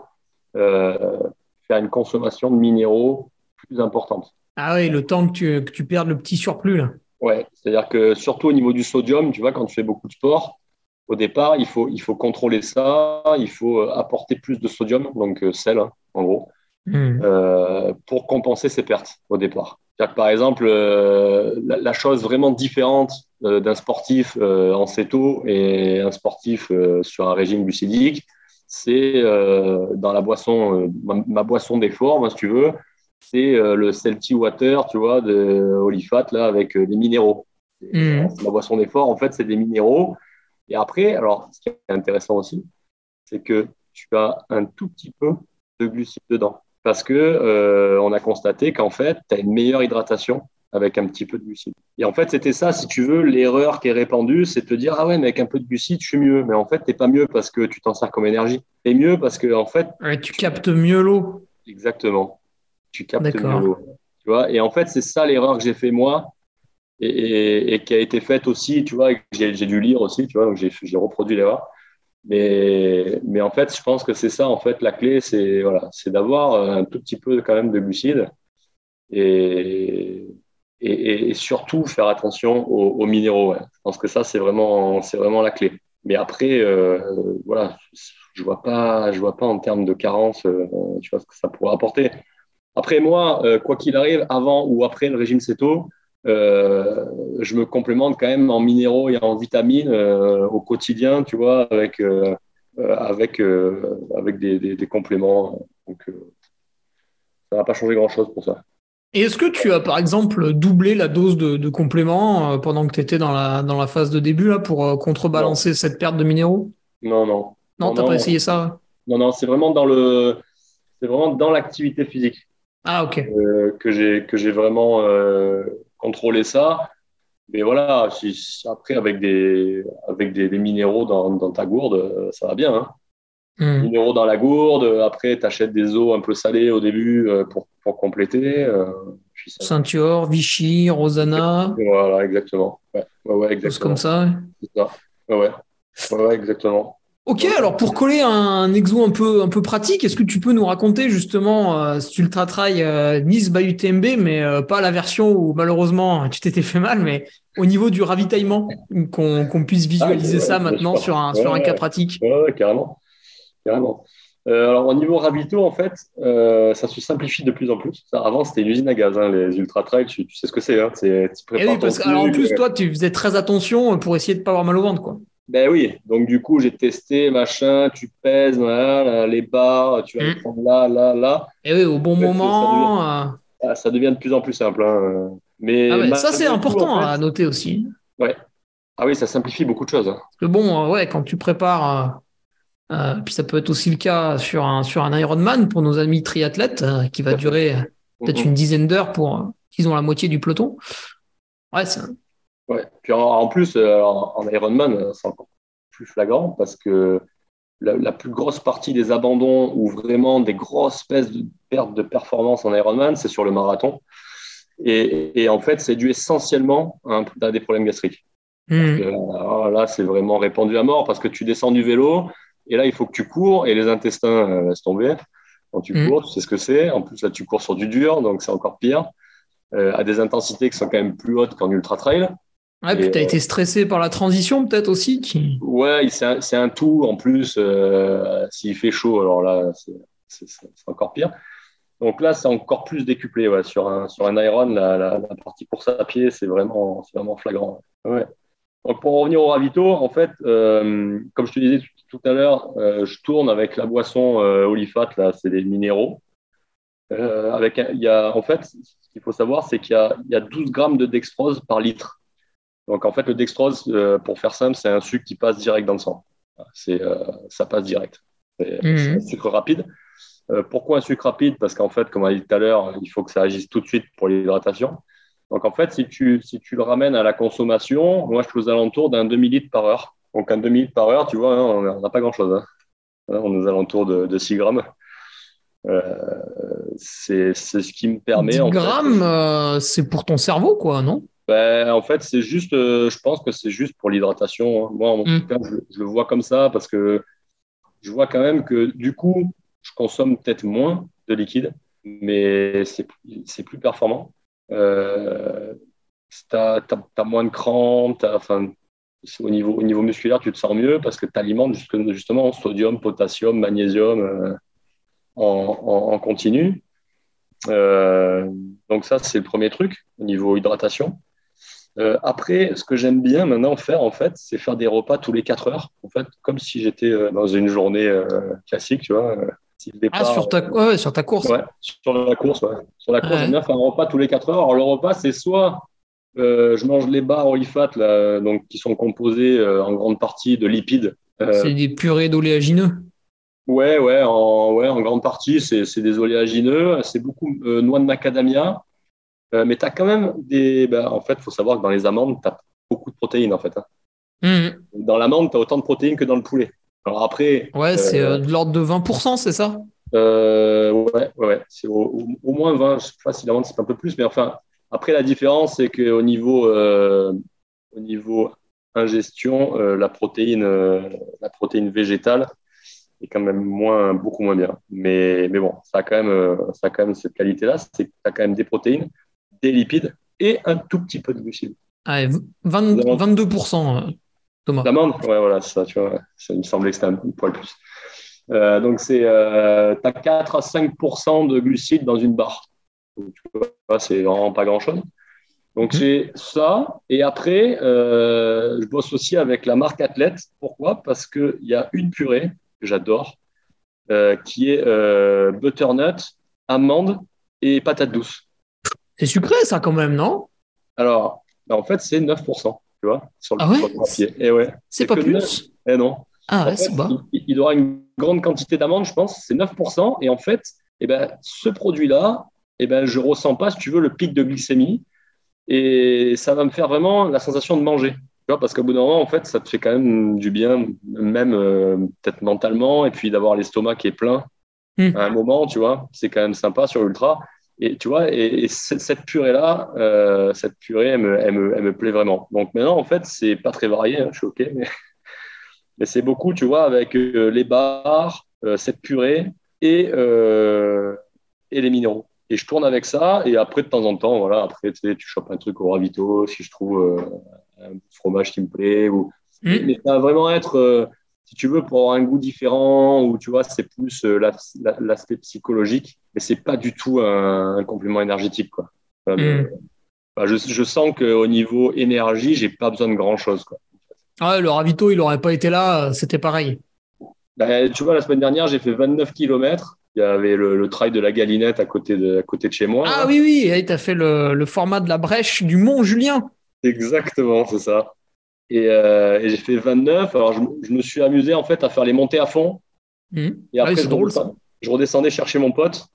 euh, faire une consommation de minéraux plus importante. Ah oui, le temps que tu, que tu perdes le petit surplus là. Ouais, c'est-à-dire que surtout au niveau du sodium, tu vois, quand tu fais beaucoup de sport, au départ, il faut, il faut contrôler ça, il faut euh, apporter plus de sodium, donc euh, sel, hein, en gros. Hmm. euh, pour compenser ses pertes au départ. Que, par exemple, euh, la, la chose vraiment différente euh, d'un sportif en céto et un sportif sur un régime glucidique, c'est dans la boisson, ma, ma boisson d'effort, moi, si tu veux, c'est le Celtic Water, tu vois, de Olifat, là, avec les minéraux. C'est Ma boisson d'effort, en fait, c'est des minéraux. Et après, alors, ce qui est intéressant aussi, c'est que tu as un tout petit peu de glucides dedans. Parce que euh, on a constaté qu'en fait, tu as une meilleure hydratation avec un petit peu de glucides. Et en fait, c'était ça, si tu veux, l'erreur qui est répandue, c'est de te dire, ah ouais, mais avec un peu de glucides, je suis mieux. Mais en fait, t'es pas mieux parce que tu t'en sers comme énergie. T'es mieux parce que, en fait, Ouais, tu captes mieux l'eau. Exactement. Tu captes mieux l'eau. Tu vois, et en fait, c'est ça l'erreur que j'ai fait moi et, qui a été faite aussi, tu vois, j'ai dû lire aussi, tu vois, donc j'ai reproduit l'erreur. Mais, mais en fait, je pense que c'est ça, en fait, la clé, c'est voilà, d'avoir un tout petit peu quand même de glucides et, et, surtout faire attention aux, aux minéraux. Je pense que ça, c'est vraiment, vraiment la clé. Mais après, euh, voilà, je vois vois pas en termes de carence, euh, tu vois ce que ça pourrait apporter. Après moi, euh, quoi qu'il arrive, avant ou après le régime céto, euh, je me complémente quand même en minéraux et en vitamines euh, au quotidien, tu vois, avec euh, avec avec des, des, des compléments. Donc ça va pas changer grand chose pour ça. Et est-ce que tu as par exemple doublé la dose de, de compléments pendant que tu étais dans la, dans la phase de début là pour contrebalancer cette perte de minéraux? Non, non, Non, non. pas essayé ça? non, non, c'est vraiment dans le, c'est vraiment dans l'activité physique. Ah, ok. que j'ai que j'ai vraiment euh, contrôlé ça. Mais voilà, si, après avec des avec des, des minéraux dans, dans ta gourde, euh, ça va bien. Hein. Hmm. Minéraux dans la gourde. Après, tu achètes des eaux un peu salées au début euh, pour, pour compléter. euh, Ceinture, Vichy, Rosanna, Voilà, exactement. Ouais, ouais, exactement. comme ça. C'est ça. Ouais. Ouais, ouais, exactement. Ok, alors pour coller un exo un peu, un peu pratique, est-ce que tu peux nous raconter justement euh, cet ultra trail euh, Nice by UTMB, mais euh, pas la version où malheureusement tu t'étais fait mal, mais au niveau du ravitaillement, qu'on puisse visualiser Ah, ouais, ça maintenant sur un, Ouais, sur un cas pratique? Ouais, ouais, carrément. carrément. Alors, au niveau ravito, en fait, ça se simplifie de plus en plus. Avant, c'était une usine à gaz, hein, les ultra trail, tu, tu sais ce que c'est. Hein, prépares oui, ton parce que alors, en plus, toi, tu faisais très attention pour essayer de pas avoir mal au ventre, quoi. Ben oui, donc du coup, j'ai testé, machin, tu pèses, voilà, les barres, tu vas les Mm. prendre là, là, là. Et oui, au bon En fait, ça moment. euh, Ah, ça devient de plus en plus simple. hein. Mais Ah ouais, ça, c'est important en fait- à noter aussi. Ah oui, ça simplifie beaucoup de choses. hein. Parce que bon, euh, ouais, quand tu prépares, euh, puis ça peut être aussi le cas sur un, sur un Ironman pour nos amis triathlètes, euh, qui va durer peut-être une dizaine d'heures pour qu'ils ont la moitié du peloton. Ouais, c'est Ouais. Puis en, en plus, euh, en, en Ironman, euh, c'est encore plus flagrant parce que la, la plus grosse partie des abandons ou vraiment des grosses baisses de perte de performance en Ironman, c'est sur le marathon. Et, et en fait, c'est dû essentiellement à, un- à des problèmes gastriques. Mhm. Euh, là, c'est vraiment répandu à mort parce que tu descends du vélo et là, il faut que tu cours et les intestins euh, laissent tomber. Quand tu Mm. cours, tu sais ce que c'est. En plus, là, tu cours sur du dur, donc c'est encore pire. Euh, à des intensités qui sont quand même plus hautes qu'en ultra trail. Ouais, puis Et, t'as euh, été stressé par la transition, peut-être aussi. Qui... Ouais, c'est un, tout. En plus, euh, s'il fait chaud, alors là, c'est encore pire. Donc là, c'est encore plus décuplé. Ouais. Sur, un, sur un Iron, la, la, la partie course à pied, c'est vraiment, vraiment flagrant. Ouais. Donc pour revenir au ravito, en fait, euh, comme je te disais tout, tout à l'heure, je tourne avec la boisson euh, Olifat, là, c'est des minéraux. Avec il y a, en fait, ce qu'il faut savoir, c'est qu'il y y a 12 grammes de dextrose par litre. Donc en fait, le dextrose, euh, pour faire simple, c'est un sucre qui passe direct dans le sang. C'est, euh, ça passe direct. C'est Mhm. c'est un sucre rapide. Euh, pourquoi un sucre rapide? Parce qu'en fait, comme on a dit tout à l'heure, il faut que ça agisse tout de suite pour l'hydratation. Donc en fait, si tu, si tu le ramènes à la consommation, moi je suis aux alentours d'un demi-litre par heure. Donc un demi-litre par heure, tu vois, hein, on n'a pas grand-chose. Hein. Hein, On est aux alentours de, de 6 grammes. Euh, c'est c'est ce qui me permet. 10 en fait, grammes, euh, c'est pour ton cerveau, quoi, non? Ben, en fait, c'est juste, euh, je pense que c'est juste pour l'hydratation. hein. Moi, en Mm. tout cas, je, je le vois comme ça parce que je vois quand même que du coup, je consomme peut-être moins de liquide, mais c'est plus performant. Euh, tu as, moins de crampes, enfin, au, niveau, au niveau musculaire, tu te sens mieux parce que tu alimentes justement sodium, potassium, magnésium. euh, en, continu. Euh, donc ça, c'est le premier truc au niveau hydratation. Euh, après, ce que j'aime bien maintenant faire, en fait, c'est faire des repas tous les 4 heures, en fait, comme si j'étais euh, dans une journée classique, tu vois. ah, sur ta, sur ta course Ouais, sur la course, ouais. Sur la course, j'aime bien faire un repas tous les 4 heures. Alors, le repas, c'est soit je mange les barres olifat, là, donc, qui sont composés en grande partie de lipides. c'est des purées d'oléagineux Ouais, ouais, en, ouais, en grande partie, c'est des oléagineux, c'est beaucoup euh, noix de macadamia, euh, mais tu as quand même des. Ben, en fait, il faut savoir que dans les amandes, tu as beaucoup de protéines, en fait. Hein. Mmh. Dans l'amande, tu as autant de protéines que dans le poulet. Alors après. Ouais, c'est euh, de l'ordre de 20%, c'est ça? Ouais, ouais, c'est au, moins 20. Je sais pas si l'amande, c'est un peu plus, mais enfin, après, la différence, c'est qu'au niveau, au niveau ingestion, la, protéine, la protéine végétale, est quand même moins, beaucoup moins bien. Mais, mais bon, ça a quand même, euh, ça a quand même cette qualité-là, c'est que tu as quand même des protéines, des lipides et un tout petit peu de glucides. Ah, 22%, euh, Thomas. D'amande Ouais, voilà, ça, tu vois, ça me semblait que c'était un poil plus. Euh, donc, c'est, euh, tu as 4 à 5% de glucides dans une barre. Donc, tu vois, c'est vraiment pas grand-chose. Donc, mhm. j'ai ça. Et après, je bosse aussi avec la marque Athlète. Pourquoi? Parce qu'il y a une purée que j'adore, euh, qui est euh, butternut, amande et patate douce. C'est sucré, ça, quand même, non? Alors, bah, en fait, c'est 9%, tu vois, sur le, ah ouais? Et ouais. C'est pas plus? Eh non. Ah ouais, c'est bas. Il, il, aura une grande quantité d'amandes, je pense, c'est 9%. Et en fait, eh ben, ce produit-là, eh ben, je ressens pas, si tu veux, le pic de glycémie. Et ça va me faire vraiment la sensation de manger parce qu'au bout d'un moment, en fait, ça te fait quand même du bien, même euh, peut-être mentalement, et puis d'avoir l'estomac qui est plein hmm. à un moment, tu vois, c'est quand même sympa sur Ultra. Et tu vois, et, cette purée-là, euh, cette purée, elle me, elle, me, elle me, plaît vraiment. Donc maintenant, en fait, c'est pas très varié, hein, je suis OK, mais, [LAUGHS] mais c'est beaucoup, tu vois, avec euh, les bars, cette purée et, et les minéraux. Et je tourne avec ça, et après, de temps en temps, voilà, après, tu sais, tu chopes un truc au ravito, si je trouve un fromage qui me plaît. Ou... Hmm. Mais ça va vraiment être, euh, si tu veux, pour avoir un goût différent, ou tu vois, c'est plus euh, l'aspect psychologique, mais c'est pas du tout un, complément énergétique. Quoi. Hmm. je, je, sens qu'au niveau énergie, j'ai pas besoin de grand chose. Quoi. Ah, le ravito, il aurait pas été là, c'était pareil. Ben, tu vois, la semaine dernière, j'ai fait 29 km. Il y avait le, le, trail de la Galinette à côté de, à côté de chez moi. Ah oui, oui, tu as fait le, le, format de la brèche du Mont Julien. Exactement, c'est ça. Euh, et, j'ai fait 29. Alors, je, me suis amusé en fait à faire les montées à fond. Mmh. Et après, je, redescendais, chercher mon pote.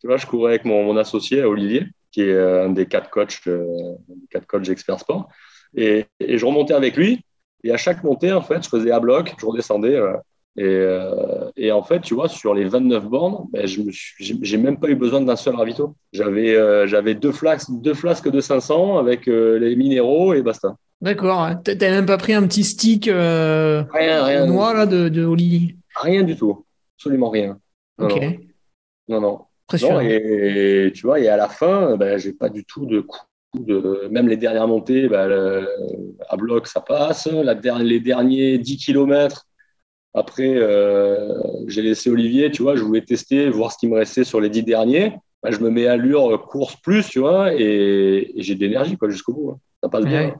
Tu vois, je courais avec mon, associé Olivier, qui est euh, un des quatre coachs, euh, quatre coachs expert sport. Et, et, je remontais avec lui. Et à chaque montée, en fait, je faisais à bloc, je redescendais. Euh, et, en fait, tu vois, sur les 29 bornes, ben, je j'ai même pas eu besoin d'un seul ravito. J'avais euh, deux flasques, deux flasques de 500 avec euh, les minéraux et basta. D'accord. T'as même pas pris un petit stick rien, rien, noix là, de, de Rien du tout. Absolument rien. ok. Non, non. non et, tu vois, et à la fin, ben, j'ai pas du tout de coup. De, même les dernières montées, ben, à bloc, ça passe. La, les derniers 10 km, après, euh, j'ai laissé Olivier, tu vois, je voulais tester, voir ce qui me restait sur les dix derniers. Bah, je me mets à l'ure course plus, tu vois, et, j'ai de l'énergie jusqu'au bout. Hein. Ça passe bien.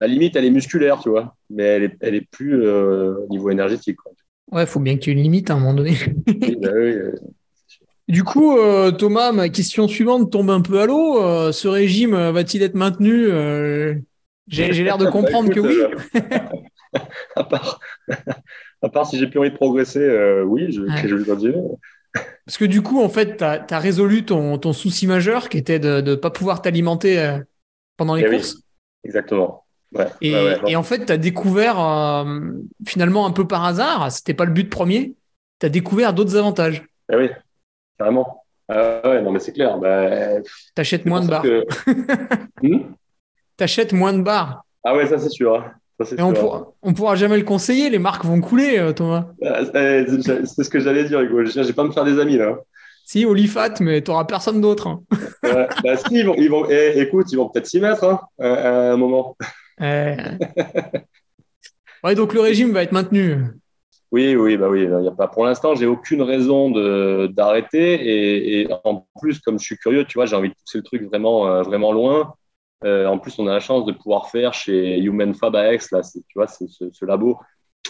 La limite, elle est musculaire, tu vois, mais elle est, elle est plus euh, au niveau énergétique. Quoi. Ouais, il faut bien qu'il y ait une limite à un moment donné. Bah euh, du coup, Thomas, ma question suivante tombe un peu à l'eau. ce régime va-t-il être maintenu J'ai l'air de [LAUGHS] comprendre que oui. [LAUGHS] à part, [LAUGHS] à part si j'ai plus envie de progresser, euh, oui, je, je vais dire. Parce que du coup, en fait, tu as, résolu ton, ton, souci majeur qui était de ne pas pouvoir t'alimenter euh, pendant les eh courses. exactement. Et, en fait, tu as découvert, euh, finalement, un peu par hasard, c'était pas le but premier, tu as découvert d'autres avantages. Eh oui, carrément. Ah ouais, non, mais c'est clair. Bah, T'achètes moins de bars. [LAUGHS] Hmm? T'achètes moins de bars. Ah ouais, ça c'est sûr. Hein on, pourra, pourra jamais le conseiller, les marques vont couler, euh, Thomas. Ah, c'est ce que j'allais dire, Hugo. Je vais pas me faire des amis là. Si, Olifat, mais tu n'auras personne d'autre. Hein. bah, si, ils vont, ils vont eh, écoute, ils vont peut-être s'y mettre hein, à, un moment. Ouais, donc le régime va être maintenu. Oui, oui, bah oui. Y a pas, pour l'instant, j'ai aucune raison d'arrêter. Et, et, en plus, comme je suis curieux, tu vois, j'ai envie de pousser le truc vraiment, euh, vraiment loin. Euh, en plus, on a la chance de pouvoir faire chez Human Fab à Aix, là, tu vois, ce, ce, labo.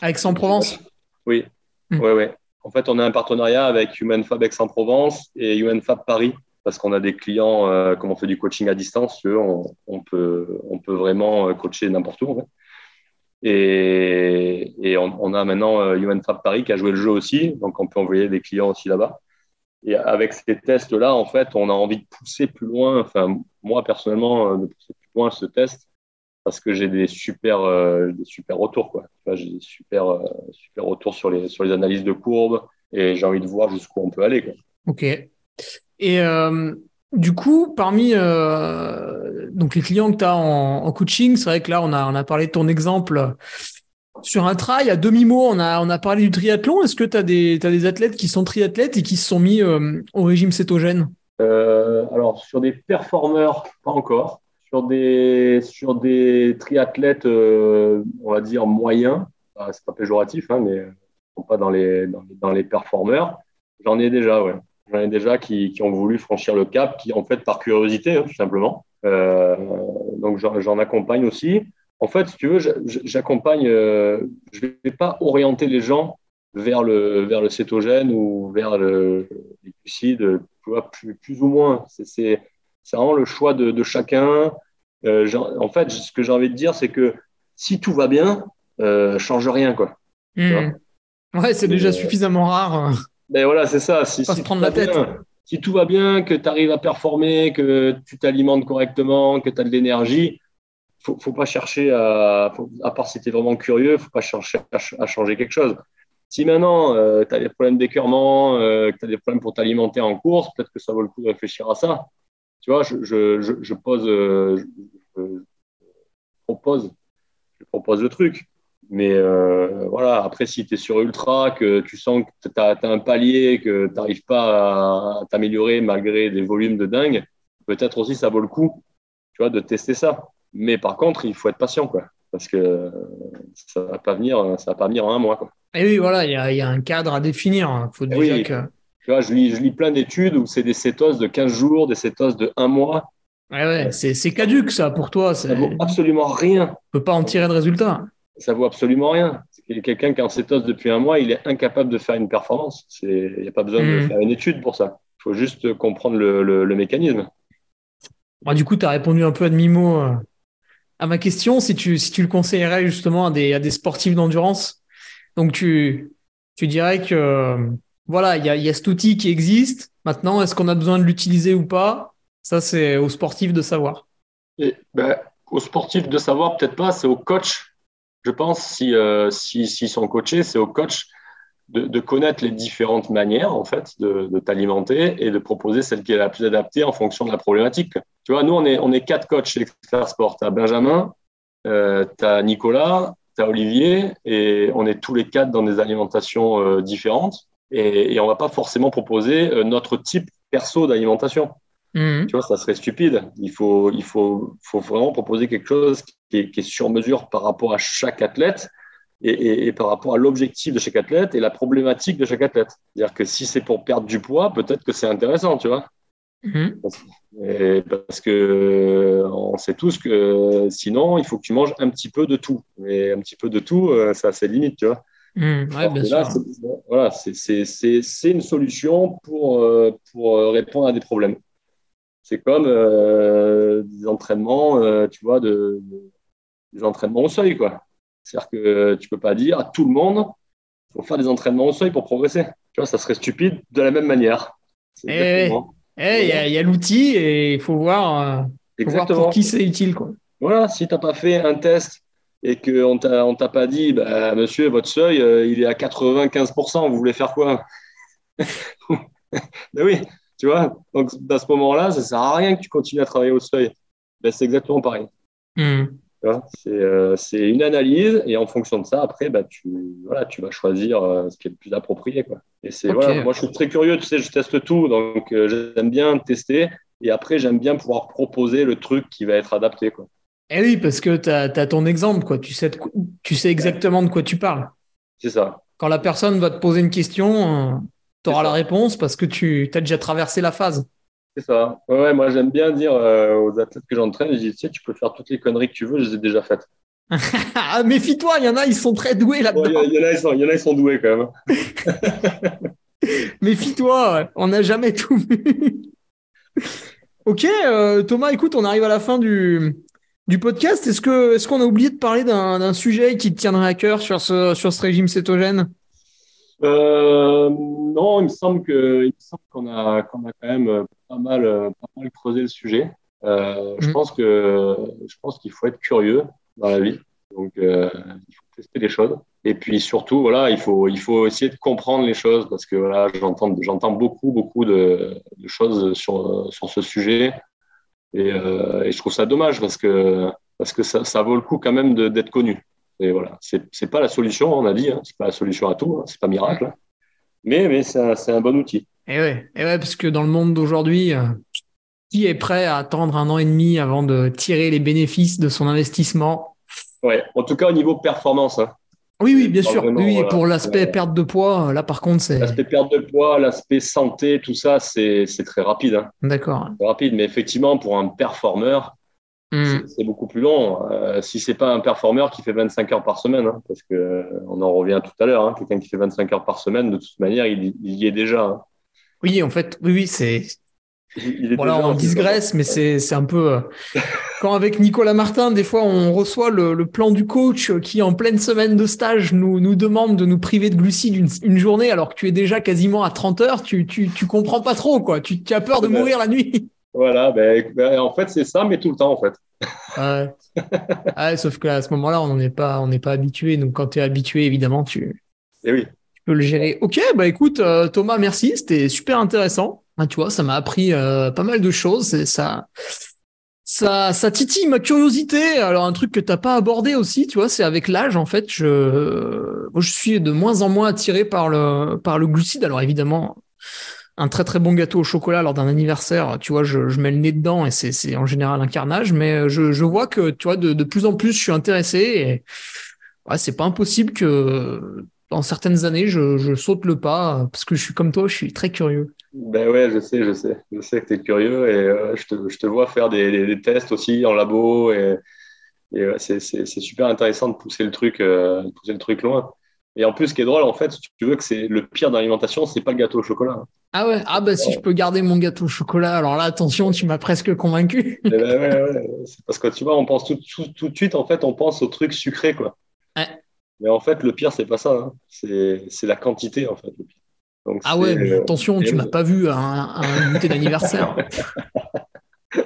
Aix-en-Provence Oui, oui, hmm. oui. En fait, on a un partenariat avec Human Fab Aix-en-Provence et Human Fab Paris parce qu'on a des clients, euh, comme on fait du coaching à distance, on, peut, vraiment coacher n'importe où. Et, on, a maintenant euh, Fab Paris qui a joué le jeu aussi, donc on peut envoyer des clients aussi là-bas. Et avec ces tests-là, en fait, on a envie de pousser plus loin, enfin, moi personnellement, euh, de pousser plus loin ce test parce que j'ai des super, euh, des super retours. J'ai des super, euh, retours sur les, sur les analyses de courbes et j'ai envie de voir jusqu'où on peut aller. Ok. Et du coup, parmi euh, donc les clients que tu as en, coaching, c'est vrai que là, on a, on a parlé de ton exemple sur un trail. À demi-mot, on a, on a parlé du triathlon. Est-ce que tu as, des, des athlètes qui sont triathlètes et qui se sont mis euh, au régime cétogène? Euh, Alors, sur des performeurs, pas encore. Sur des, sur des triathlètes, on va dire moyens, c'est pas péjoratif, hein, mais pas dans les, dans les, dans les performeurs, j'en ai déjà, ouais. J'en ai déjà qui, qui, ont voulu franchir le cap, qui en fait par curiosité, hein, tout simplement. Euh, donc j'en accompagne aussi. En fait, si tu veux, j'accompagne, euh, je ne vais pas orienter les gens vers le, vers le cétogène ou vers le, les glucides, tu vois, plus, plus ou moins. C'est vraiment le choix de, de chacun. Euh, en fait, ce que j'ai envie de dire, c'est que si tout va bien, change rien, quoi. Mmh. Ouais, c'est déjà suffisamment rare. Ben voilà, c'est ça. Si, si prendre la tête. si tout va bien, que tu arrives à performer, que tu t'alimentes correctement, que tu as de l'énergie, faut, faut pas chercher à, à part si tu es vraiment curieux, faut pas chercher à, changer quelque chose. Si maintenant euh, tu as des problèmes d'écœurement, euh, que tu as des problèmes pour t'alimenter en course, peut-être que ça vaut le coup de réfléchir à ça. Tu vois, je, je, je, pose, euh, je, propose, je propose le truc. Mais euh, voilà, après, si tu es sur Ultra, que tu sens que tu as, un palier, que tu n'arrives pas à, t'améliorer malgré des volumes de dingue, peut-être aussi ça vaut le coup tu vois, de tester ça. Mais par contre, il faut être patient, quoi, parce que ça ne va, pas venir, ça va pas venir en un mois. Quoi. Et oui, voilà, il y a, y a, un cadre à définir. Hein. Faut déjà que... tu vois, je, lis, je lis plein d'études où c'est des cétoses de 15 jours, des cétoses de un mois. Ouais, ouais, c'est caduque ça pour toi. Ça vaut absolument rien. Tu peux pas en tirer de résultat ça vaut absolument rien. Quelqu'un qui est en cétose depuis un mois, il est incapable de faire une performance. Il n'y a pas besoin de hmm. faire une étude pour ça. Il faut juste comprendre le, mécanisme. du coup, tu as répondu un peu à demi-mot euh, à ma question. Si tu, si tu le conseillerais justement à des, à des sportifs d'endurance, donc tu, tu dirais que voilà, il y a, y a cet outil qui existe. Maintenant, est-ce qu'on a besoin de l'utiliser ou pas? Ça, c'est aux sportifs de savoir. Et, ben, aux sportifs de savoir, peut-être pas, c'est aux coachs je pense, si, euh, si, sont coachés, c'est au coach de, connaître les différentes manières en fait de, t'alimenter et de proposer celle qui est la plus adaptée en fonction de la problématique. Tu vois, nous, on est, on est quatre coachs chez Expert Sport. Tu as Benjamin, euh, tu as Nicolas, tu as Olivier, et on est tous les quatre dans des alimentations euh, différentes. Et, et on ne va pas forcément proposer euh, notre type perso d'alimentation. Mmh. Tu vois, ça serait stupide. Il faut, il faut, faut vraiment proposer quelque chose qui est, sur mesure par rapport à chaque athlète et, par rapport à l'objectif de chaque athlète et la problématique de chaque athlète. C'est-à-dire que si c'est pour perdre du poids, peut-être que c'est intéressant, tu vois. Mmh. Parce, que on sait tous que sinon, il faut que tu manges un petit peu de tout. Et un petit peu de tout, euh, ça a ses limites, tu vois. Mmh, voilà, c'est une solution pour, euh, pour répondre à des problèmes. C'est comme euh, des entraînements, euh, tu vois, de, des entraînements au seuil, quoi. C'est-à-dire que tu peux pas dire à tout le monde, il faut faire des entraînements au seuil pour progresser. Tu vois, ça serait stupide de la même manière. Eh, eh, il y a, l'outil et il faut voir, euh, voir pour qui c'est utile, quoi. Voilà, si tu n'as pas fait un test et qu'on ne t'a pas dit, bah, monsieur, votre seuil, il est à 95%, vous voulez faire quoi? [LAUGHS] Ben oui, tu vois, donc dans ce moment-là, ça sert à rien que tu continues à travailler au seuil. Ben, c'est exactement pareil. Hmm. Euh, c'est une analyse et en fonction de ça, après, bah, tu, voilà, tu vas choisir euh, ce qui est le plus approprié. Quoi. Et c'est voilà, moi, je suis très curieux, tu sais, je teste tout, donc euh, j'aime bien tester et après, j'aime bien pouvoir proposer le truc qui va être adapté. Quoi. Eh oui, parce que tu as, ton exemple, quoi. Tu, sais tu sais exactement de quoi tu parles. C'est ça. quand la personne va te poser une question, tu auras la réponse parce que tu as déjà traversé la phase. C'est ça. Ouais, moi, j'aime bien dire aux athlètes que j'entraîne, je dis, tu sais, tu peux faire toutes les conneries que tu veux, je les ai déjà faites. [LAUGHS] ah, méfie-toi, il y en a, ils sont très doués là-dedans. Il y, en a, ils sont, y en a, ils sont doués quand même. [LAUGHS] méfie-toi, on n'a jamais tout vu. [LAUGHS] ok, euh, Thomas, écoute, on arrive à la fin du, du podcast. Est-ce que est-ce qu'on a oublié de parler d'un sujet qui te tiendrait à cœur sur ce, sur ce régime cétogène? Euh, Non, il me semble que qu'on a, qu'on a quand même pas mal, pas mal creusé le sujet. Euh, je mm. pense que je pense qu'il faut être curieux dans la vie. Donc, euh, il faut tester les choses. Et puis surtout, voilà, il faut, il faut essayer de comprendre les choses parce que voilà, j'entends, j'entends beaucoup, beaucoup de, de, choses sur, sur ce sujet. Et, euh, et, je trouve ça dommage parce que, parce que ça, ça vaut le coup quand même d'être connu. Et voilà, c'est, pas la solution, on a dit, hein, c'est pas la solution à tout, hein, c'est pas miracle. Hein. Mais, mais c'est, un, un bon outil. Et ouais, et ouais, parce que dans le monde d'aujourd'hui, euh, qui est prêt à attendre un an et demi avant de tirer les bénéfices de son investissement? Ouais, en tout cas au niveau performance. Hein. Oui, oui, bien sûr. oui, pour l'aspect perte de poids, là par contre, c'est. L'aspect perte de poids, l'aspect santé, tout ça, c'est très rapide. D'accord. rapide, mais effectivement, pour un performeur, hmm. c'est beaucoup plus long. Euh, si c'est pas un performeur qui fait 25 heures par semaine, hein, parce que euh, on en revient tout à l'heure, quelqu'un qui fait 25 heures par semaine, de toute manière, il, il y est déjà. Oui, en fait, oui, oui, c'est voilà, on digresse, mais c'est un peu. Euh, [LAUGHS] quand avec Nicolas Martin, des fois, on reçoit le, plan du coach qui, en pleine semaine de stage, nous, nous demande de nous priver de glucides une, journée alors que tu es déjà quasiment à 30 heures. Tu, tu, tu comprends pas trop, quoi. Tu, tu as peur de mourir la nuit. Voilà, ben, ben, en fait, c'est ça, mais tout le temps, en fait. Ouais. [LAUGHS] sauf qu'à ce moment-là, on n'est pas, on pas habitué. Donc, quand tu es habitué, évidemment, tu, Et eh oui. tu peux le gérer. Ok, bah écoute, euh, Thomas, merci. C'était super intéressant. Ah, tu vois, ça m'a appris euh, pas mal de choses. Et ça, ça, ça titille ma curiosité. Alors un truc que t'as pas abordé aussi, tu vois, c'est avec l'âge en fait. Je, je suis de moins en moins attiré par le, par le glucide. Alors évidemment, un très très bon gâteau au chocolat lors d'un anniversaire, tu vois, je, mets le nez dedans et c'est, en général un carnage. Mais je, je vois que, tu vois, de, de plus en plus, je suis intéressé et c'est pas impossible que dans certaines années, je, je saute le pas parce que je suis comme toi, je suis très curieux. Ben ouais, je sais, je sais. Je sais que tu es curieux et euh, je, te, je, te, vois faire des, tests aussi en labo et, c'est super intéressant de pousser le truc, euh, pousser le truc loin. Et en plus, ce qui est drôle, en fait, si tu veux que c'est le pire dans l'alimentation, c'est pas le gâteau au chocolat. Ah ouais, ah bah si je peux garder mon gâteau au chocolat, alors là, attention, tu m'as presque convaincu. [LAUGHS] Eh ben ouais, ouais. Parce que tu vois, on pense tout, tout, tout, de suite, en fait, on pense au truc sucré, quoi. Ouais. Mais en fait, le pire, c'est pas ça. Hein. C'est la quantité, en fait, le pire ah ouais, mais attention, tu m'as pas vu à un, goûter d'anniversaire. [LAUGHS]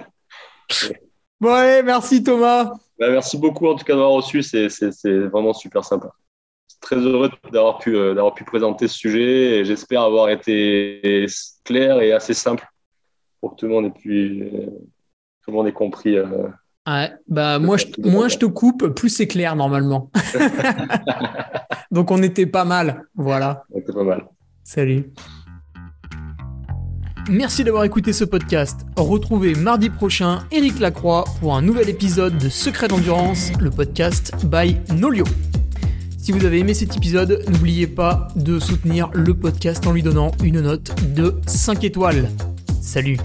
bon, allez, merci Thomas. Bah, merci beaucoup en tout cas d'avoir reçu, c'est vraiment super sympa. Très heureux d'avoir pu, euh, pu présenter ce sujet et j'espère avoir été clair et assez simple pour que tout le monde ait, pu, tout le monde ait compris. Euh, ouais, bah, moi, je, moins je te coupe, plus c'est clair normalement. [LAUGHS] Donc on était pas mal, voilà. On était pas mal. Salut. Merci d'avoir écouté ce podcast. Retrouvez mardi prochain Eric Lacroix pour un nouvel épisode de Secret d'endurance, le podcast by Nolio. Si vous avez aimé cet épisode, n'oubliez pas de soutenir le podcast en lui donnant une note de 5 étoiles. Salut